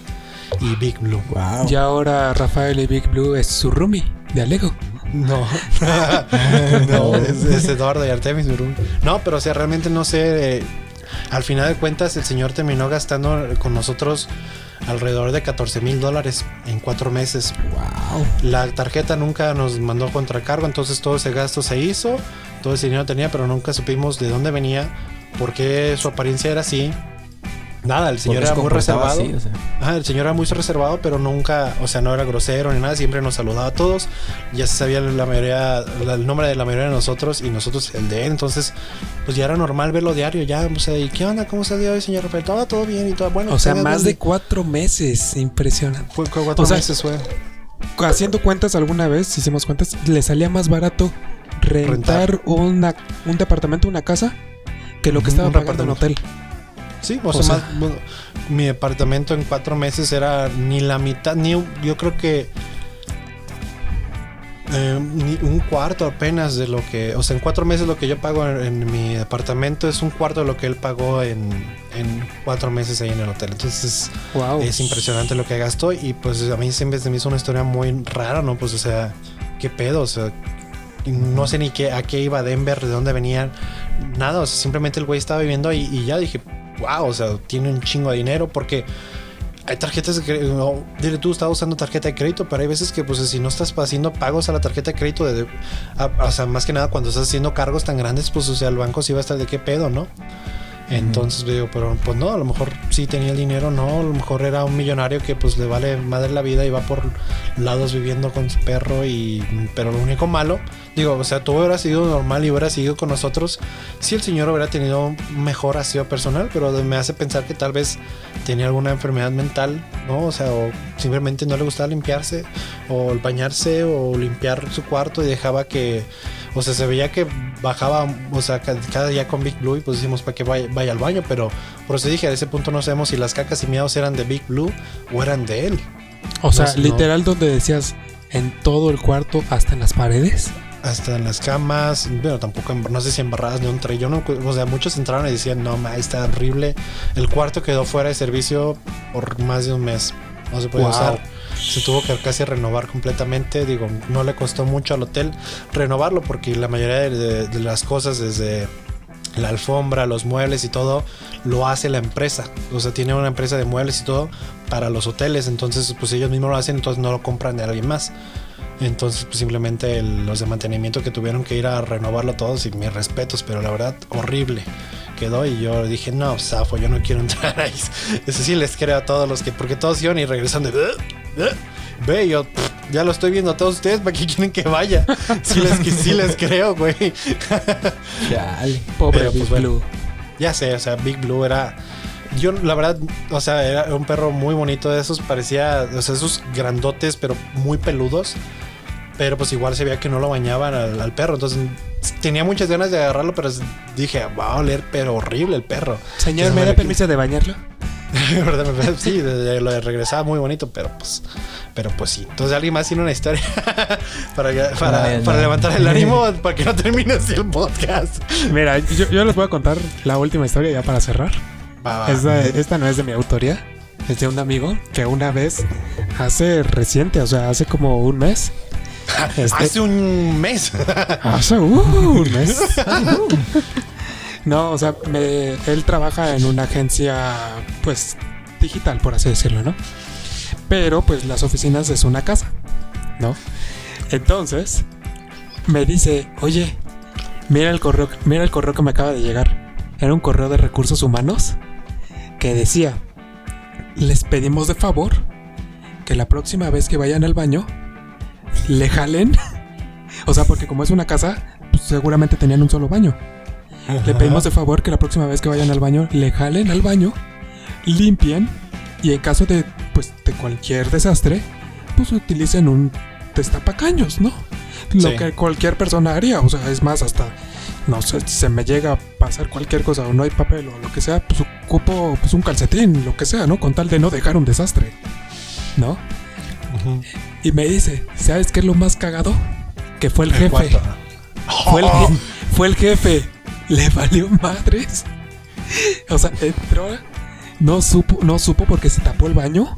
y Big Blue. Wow. Y ahora Rafael y Big Blue es su roomie de Alego. No, no, es, Eduardo y Artemis. No, pero o sea, realmente no sé. Eh, al final de cuentas, el señor terminó gastando con nosotros alrededor de 14 mil dólares en cuatro meses. Wow. La tarjeta nunca nos mandó contracargo, entonces todo ese gasto se hizo, todo ese dinero tenía, pero nunca supimos de dónde venía, por qué su apariencia era así, Nada, el señor era muy reservado. el señor era muy reservado, pero nunca, o sea, no era grosero ni nada, siempre nos saludaba a todos. Ya se sabía la mayoría, el nombre de la mayoría de nosotros y nosotros el de él. Entonces, pues ya era normal verlo diario. Ya, o sea, ¿y qué onda? ¿Cómo está el día hoy, señor Rafael? Todo, todo bien y todo bueno. O sea, más de cuatro meses, impresionante. Fue cuatro meses fue. Haciendo cuentas alguna vez, hicimos cuentas, le salía más barato rentar, Una, un departamento, una casa, que lo que estaba pagando en hotel. Sí, o, sea, mi departamento en cuatro meses era ni la mitad, ni yo creo que Eh, ni un cuarto apenas de lo que, o sea, en cuatro meses lo que yo pago en, en mi departamento es un cuarto de lo que él pagó en, en cuatro meses ahí en el hotel. Entonces Wow. es impresionante lo que gastó y pues a mí siempre se me hizo una historia muy rara, ¿no? Pues o sea, ¿qué pedo? O sea, no sé ni qué, a qué iba Denver, de dónde venían, nada, o sea, simplemente el güey estaba viviendo ahí y ya dije, wow, o sea, tiene un chingo de dinero porque hay tarjetas de crédito, dile tú, estaba usando tarjeta de crédito, pero hay veces que pues si no estás haciendo pagos a la tarjeta de crédito, o sea, más que nada cuando estás haciendo cargos tan grandes, pues o sea, el banco sí va a estar de qué pedo, ¿no? Entonces digo, pero pues no, a lo mejor sí tenía el dinero, no, a lo mejor era un millonario que pues le vale madre la vida y va por lados viviendo con su perro y pero lo único malo, digo, o sea, todo hubiera sido normal y hubiera seguido con nosotros si el señor hubiera tenido mejor aseo personal, pero me hace pensar que tal vez tenía alguna enfermedad mental, ¿no? O sea, o simplemente no le gustaba limpiarse o bañarse o limpiar su cuarto y dejaba que o sea, se veía que bajaba, o sea, ca- cada día con Big Blue y pues decimos para que vaya, vaya al baño, pero por eso dije, a ese punto no sabemos si las cacas y miados eran de Big Blue o eran de él. O sea, no sé, no. literal donde decías en todo el cuarto, hasta en las paredes. Hasta en las camas, bueno, tampoco, no sé si embarradas de un tren. Yo no, o sea, muchos entraron y decían, no, ma, está horrible. El cuarto quedó fuera de servicio por más de un mes. No se puede Wow. usar. Se tuvo que casi renovar completamente. Digo, no le costó mucho al hotel renovarlo porque la mayoría de, de- de las cosas, desde la alfombra, los muebles y todo, lo hace la empresa. O sea, tiene una empresa de muebles y todo para los hoteles. Entonces, pues ellos mismos lo hacen, entonces no lo compran de alguien más. Entonces, pues simplemente el- los de mantenimiento que tuvieron que ir a renovarlo todos y mis respetos, pero la verdad, horrible quedó y yo dije, no, Zafo, yo no quiero entrar ahí. Eso sí les creo a todos los que, porque todos iban y regresan de... Ve, yo pff, ya lo estoy viendo a todos ustedes, ¿para qué quieren que vaya? Sí les, sí les creo, güey. Chale. Pobre Pero, pues, Big bueno. Blue. Ya sé, o sea, Big Blue era. Yo, la verdad, o sea, era un perro muy bonito de esos. Parecía, o sea, esos grandotes, pero muy peludos. Pero pues igual se veía que no lo bañaban al, al perro. Entonces tenía muchas ganas de agarrarlo, pero dije, va a oler, pero horrible el perro. Señor, Entonces, ¿me da permiso de bañarlo? Sí, lo de regresaba muy bonito, pero pues, pero pues sí. Entonces alguien más tiene una historia para, para, para no. levantar el ánimo para que no termine así el podcast. Mira, yo, yo les voy a contar la última historia ya para cerrar. Va, va. Esta, esta no es de mi autoría, es de un amigo que una vez, hace reciente, o sea, hace como un mes. este- Hace un mes. Hace uh, un mes. No, o sea, me- él trabaja en una agencia, pues, digital, por así decirlo, ¿no? Pero, pues, las oficinas es una casa, ¿no? Entonces, me dice, oye, mira el correo, mira el correo que me acaba de llegar. Era un correo de recursos humanos que decía, les pedimos de favor que la próxima vez que vayan al baño, le jalen. O sea, porque como es una casa, pues, seguramente tenían un solo baño. Le pedimos de favor que la próxima vez que vayan al baño, le jalen al baño, limpien y en caso de, pues, de cualquier desastre, pues utilicen un destapacaños, ¿no? Lo Sí. que cualquier persona haría, o sea, es más, hasta, no sé, si se me llega a pasar cualquier cosa o no hay papel o lo que sea, pues ocupo pues, un calcetín, lo que sea, ¿no? Con tal de no dejar un desastre, ¿no? Y me dice, ¿sabes qué es lo más cagado? Que fue el, El jefe. cuarto. Fue el, je- fue el jefe. Le valió madres. O sea, entró, no supo, no supo porque se tapó el baño.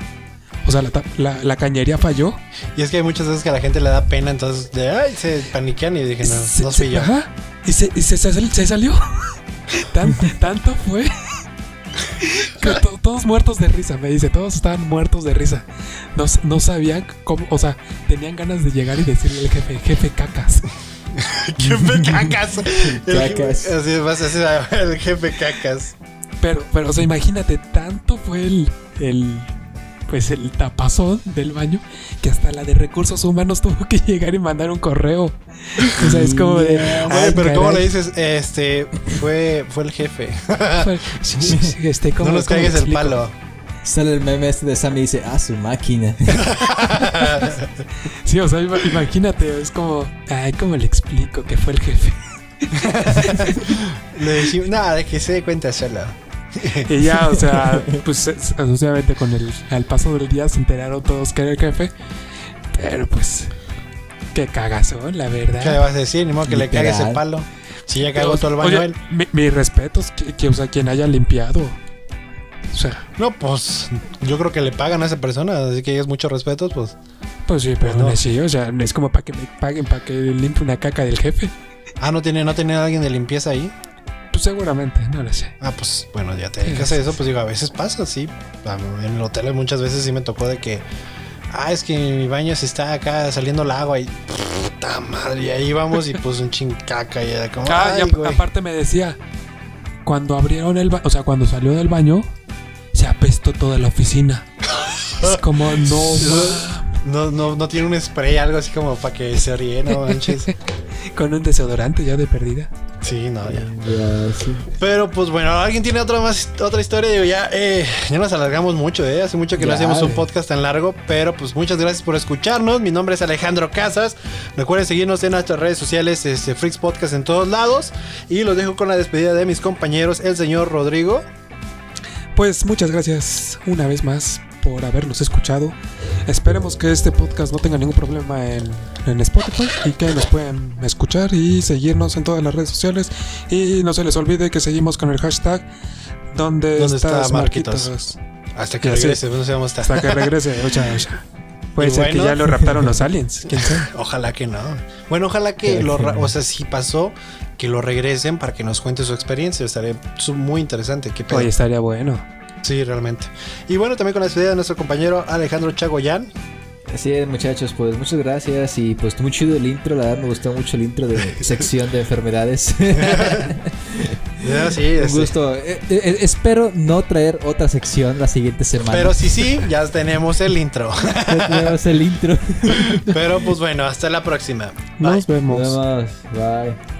O sea, la, la, la cañería falló. Y es que hay muchas veces que a la gente le da pena, entonces de ay, se paniquean y dije, no, Se- no se- fui yo. ajá, y se, y se, se sal- se salió. Tan- tanto fue. Que to- todos muertos de risa, me dice. Todos estaban muertos de risa. No, no sabían cómo, o sea, tenían ganas de llegar y decirle al jefe, jefe cacas. jefe cacas. El, Cacas. Así vas a decir el jefe cacas. Pero, pero, o sea, imagínate, tanto fue el, el, pues el tapazón del baño que hasta la de recursos humanos tuvo que llegar y mandar un correo. O sea, es como de. Yeah. Oye, "Ay, pero ¿cómo caray". le dices? Este, fue, fue el jefe. Fue- sí, sí, sí, este, ¿cómo- no nos cómo caigas el explico? palo. Sale el meme este de Sammy y dice, ah, su máquina. Sí, o sea, ima- imagínate, es como, ay, ¿cómo le explico que fue el jefe? Le decimos, nada, de que se dé cuenta solo. Y ya, o sea, pues es- obviamente con el al paso del día se enteraron todos que era el jefe. Pero pues, Qué cagazón, la verdad. ¿Qué le vas a decir? Ni modo que le cagues el palo. Si ya cagó todo el baño Oye, él. mi- mis respetos, que, que, o sea, quien haya limpiado. O sea, No, pues yo creo que le pagan a esa persona, así que es muchos respetos, pues. pues sí, pero no. no. sí, o sea, es como para que me paguen, para que limpie una caca del jefe. Ah, no tiene, no tiene alguien de limpieza ahí. Pues seguramente, no lo sé. Ah, pues bueno, ya te dedicas a eso, pues digo, a veces pasa, sí. A- En el hotel muchas veces sí me tocó de que, ah, es que mi baño se está acá saliendo el agua y puta madre, y ahí vamos y pues un chincaca y era como, Ah, y aparte me decía, cuando abrieron el baño, o sea, cuando salió del baño, se apestó toda la oficina. es como, no, No, no, no tiene un spray, algo así como para que se ríe, no manches. con un desodorante ya de perdida. Sí, no, ya. Ya, sí. Pero pues bueno, ¿alguien tiene otra más otra historia? Digo, ya, eh, ya nos alargamos mucho, ¿eh? Hace mucho que no Ya, hacíamos un podcast tan largo, pero pues muchas gracias por escucharnos. Mi nombre es Alejandro Casas. Recuerden seguirnos en nuestras redes sociales, este, Freaks Podcast en todos lados. Y los dejo con la despedida de mis compañeros, el señor Rodrigo. Pues muchas gracias una vez más por habernos escuchado. Esperemos que este podcast no tenga ningún problema en, en Spotify y que nos puedan escuchar y seguirnos en todas las redes sociales. Y no se les olvide que seguimos con el hashtag donde ¿Dónde está Marquitos? Marquitos? Hasta que regrese, no sé. Hasta que regrese. Ocha, ocha. Puede ser bueno. que ya lo raptaron los aliens. ¿Quién sabe? Ojalá que no. Bueno, ojalá que lo, o sea, si pasó, que lo regresen para que nos cuente su experiencia. Estaría muy interesante. ¿Qué pedo? Oye, estaría bueno. Sí, realmente. Y bueno, también con la despedida de nuestro compañero Alejandro Chagoyán. Así es, muchachos, pues muchas gracias y pues muy chido el intro, la verdad me gustó mucho el intro de sección de enfermedades. Ya, sí, Un este, gusto. Eh, eh, espero no traer otra sección la siguiente semana. Pero sí, sí, ya tenemos el intro. Ya tenemos el intro. Pero pues bueno, hasta la próxima. Bye. Nos vemos. Nos vemos. Bye.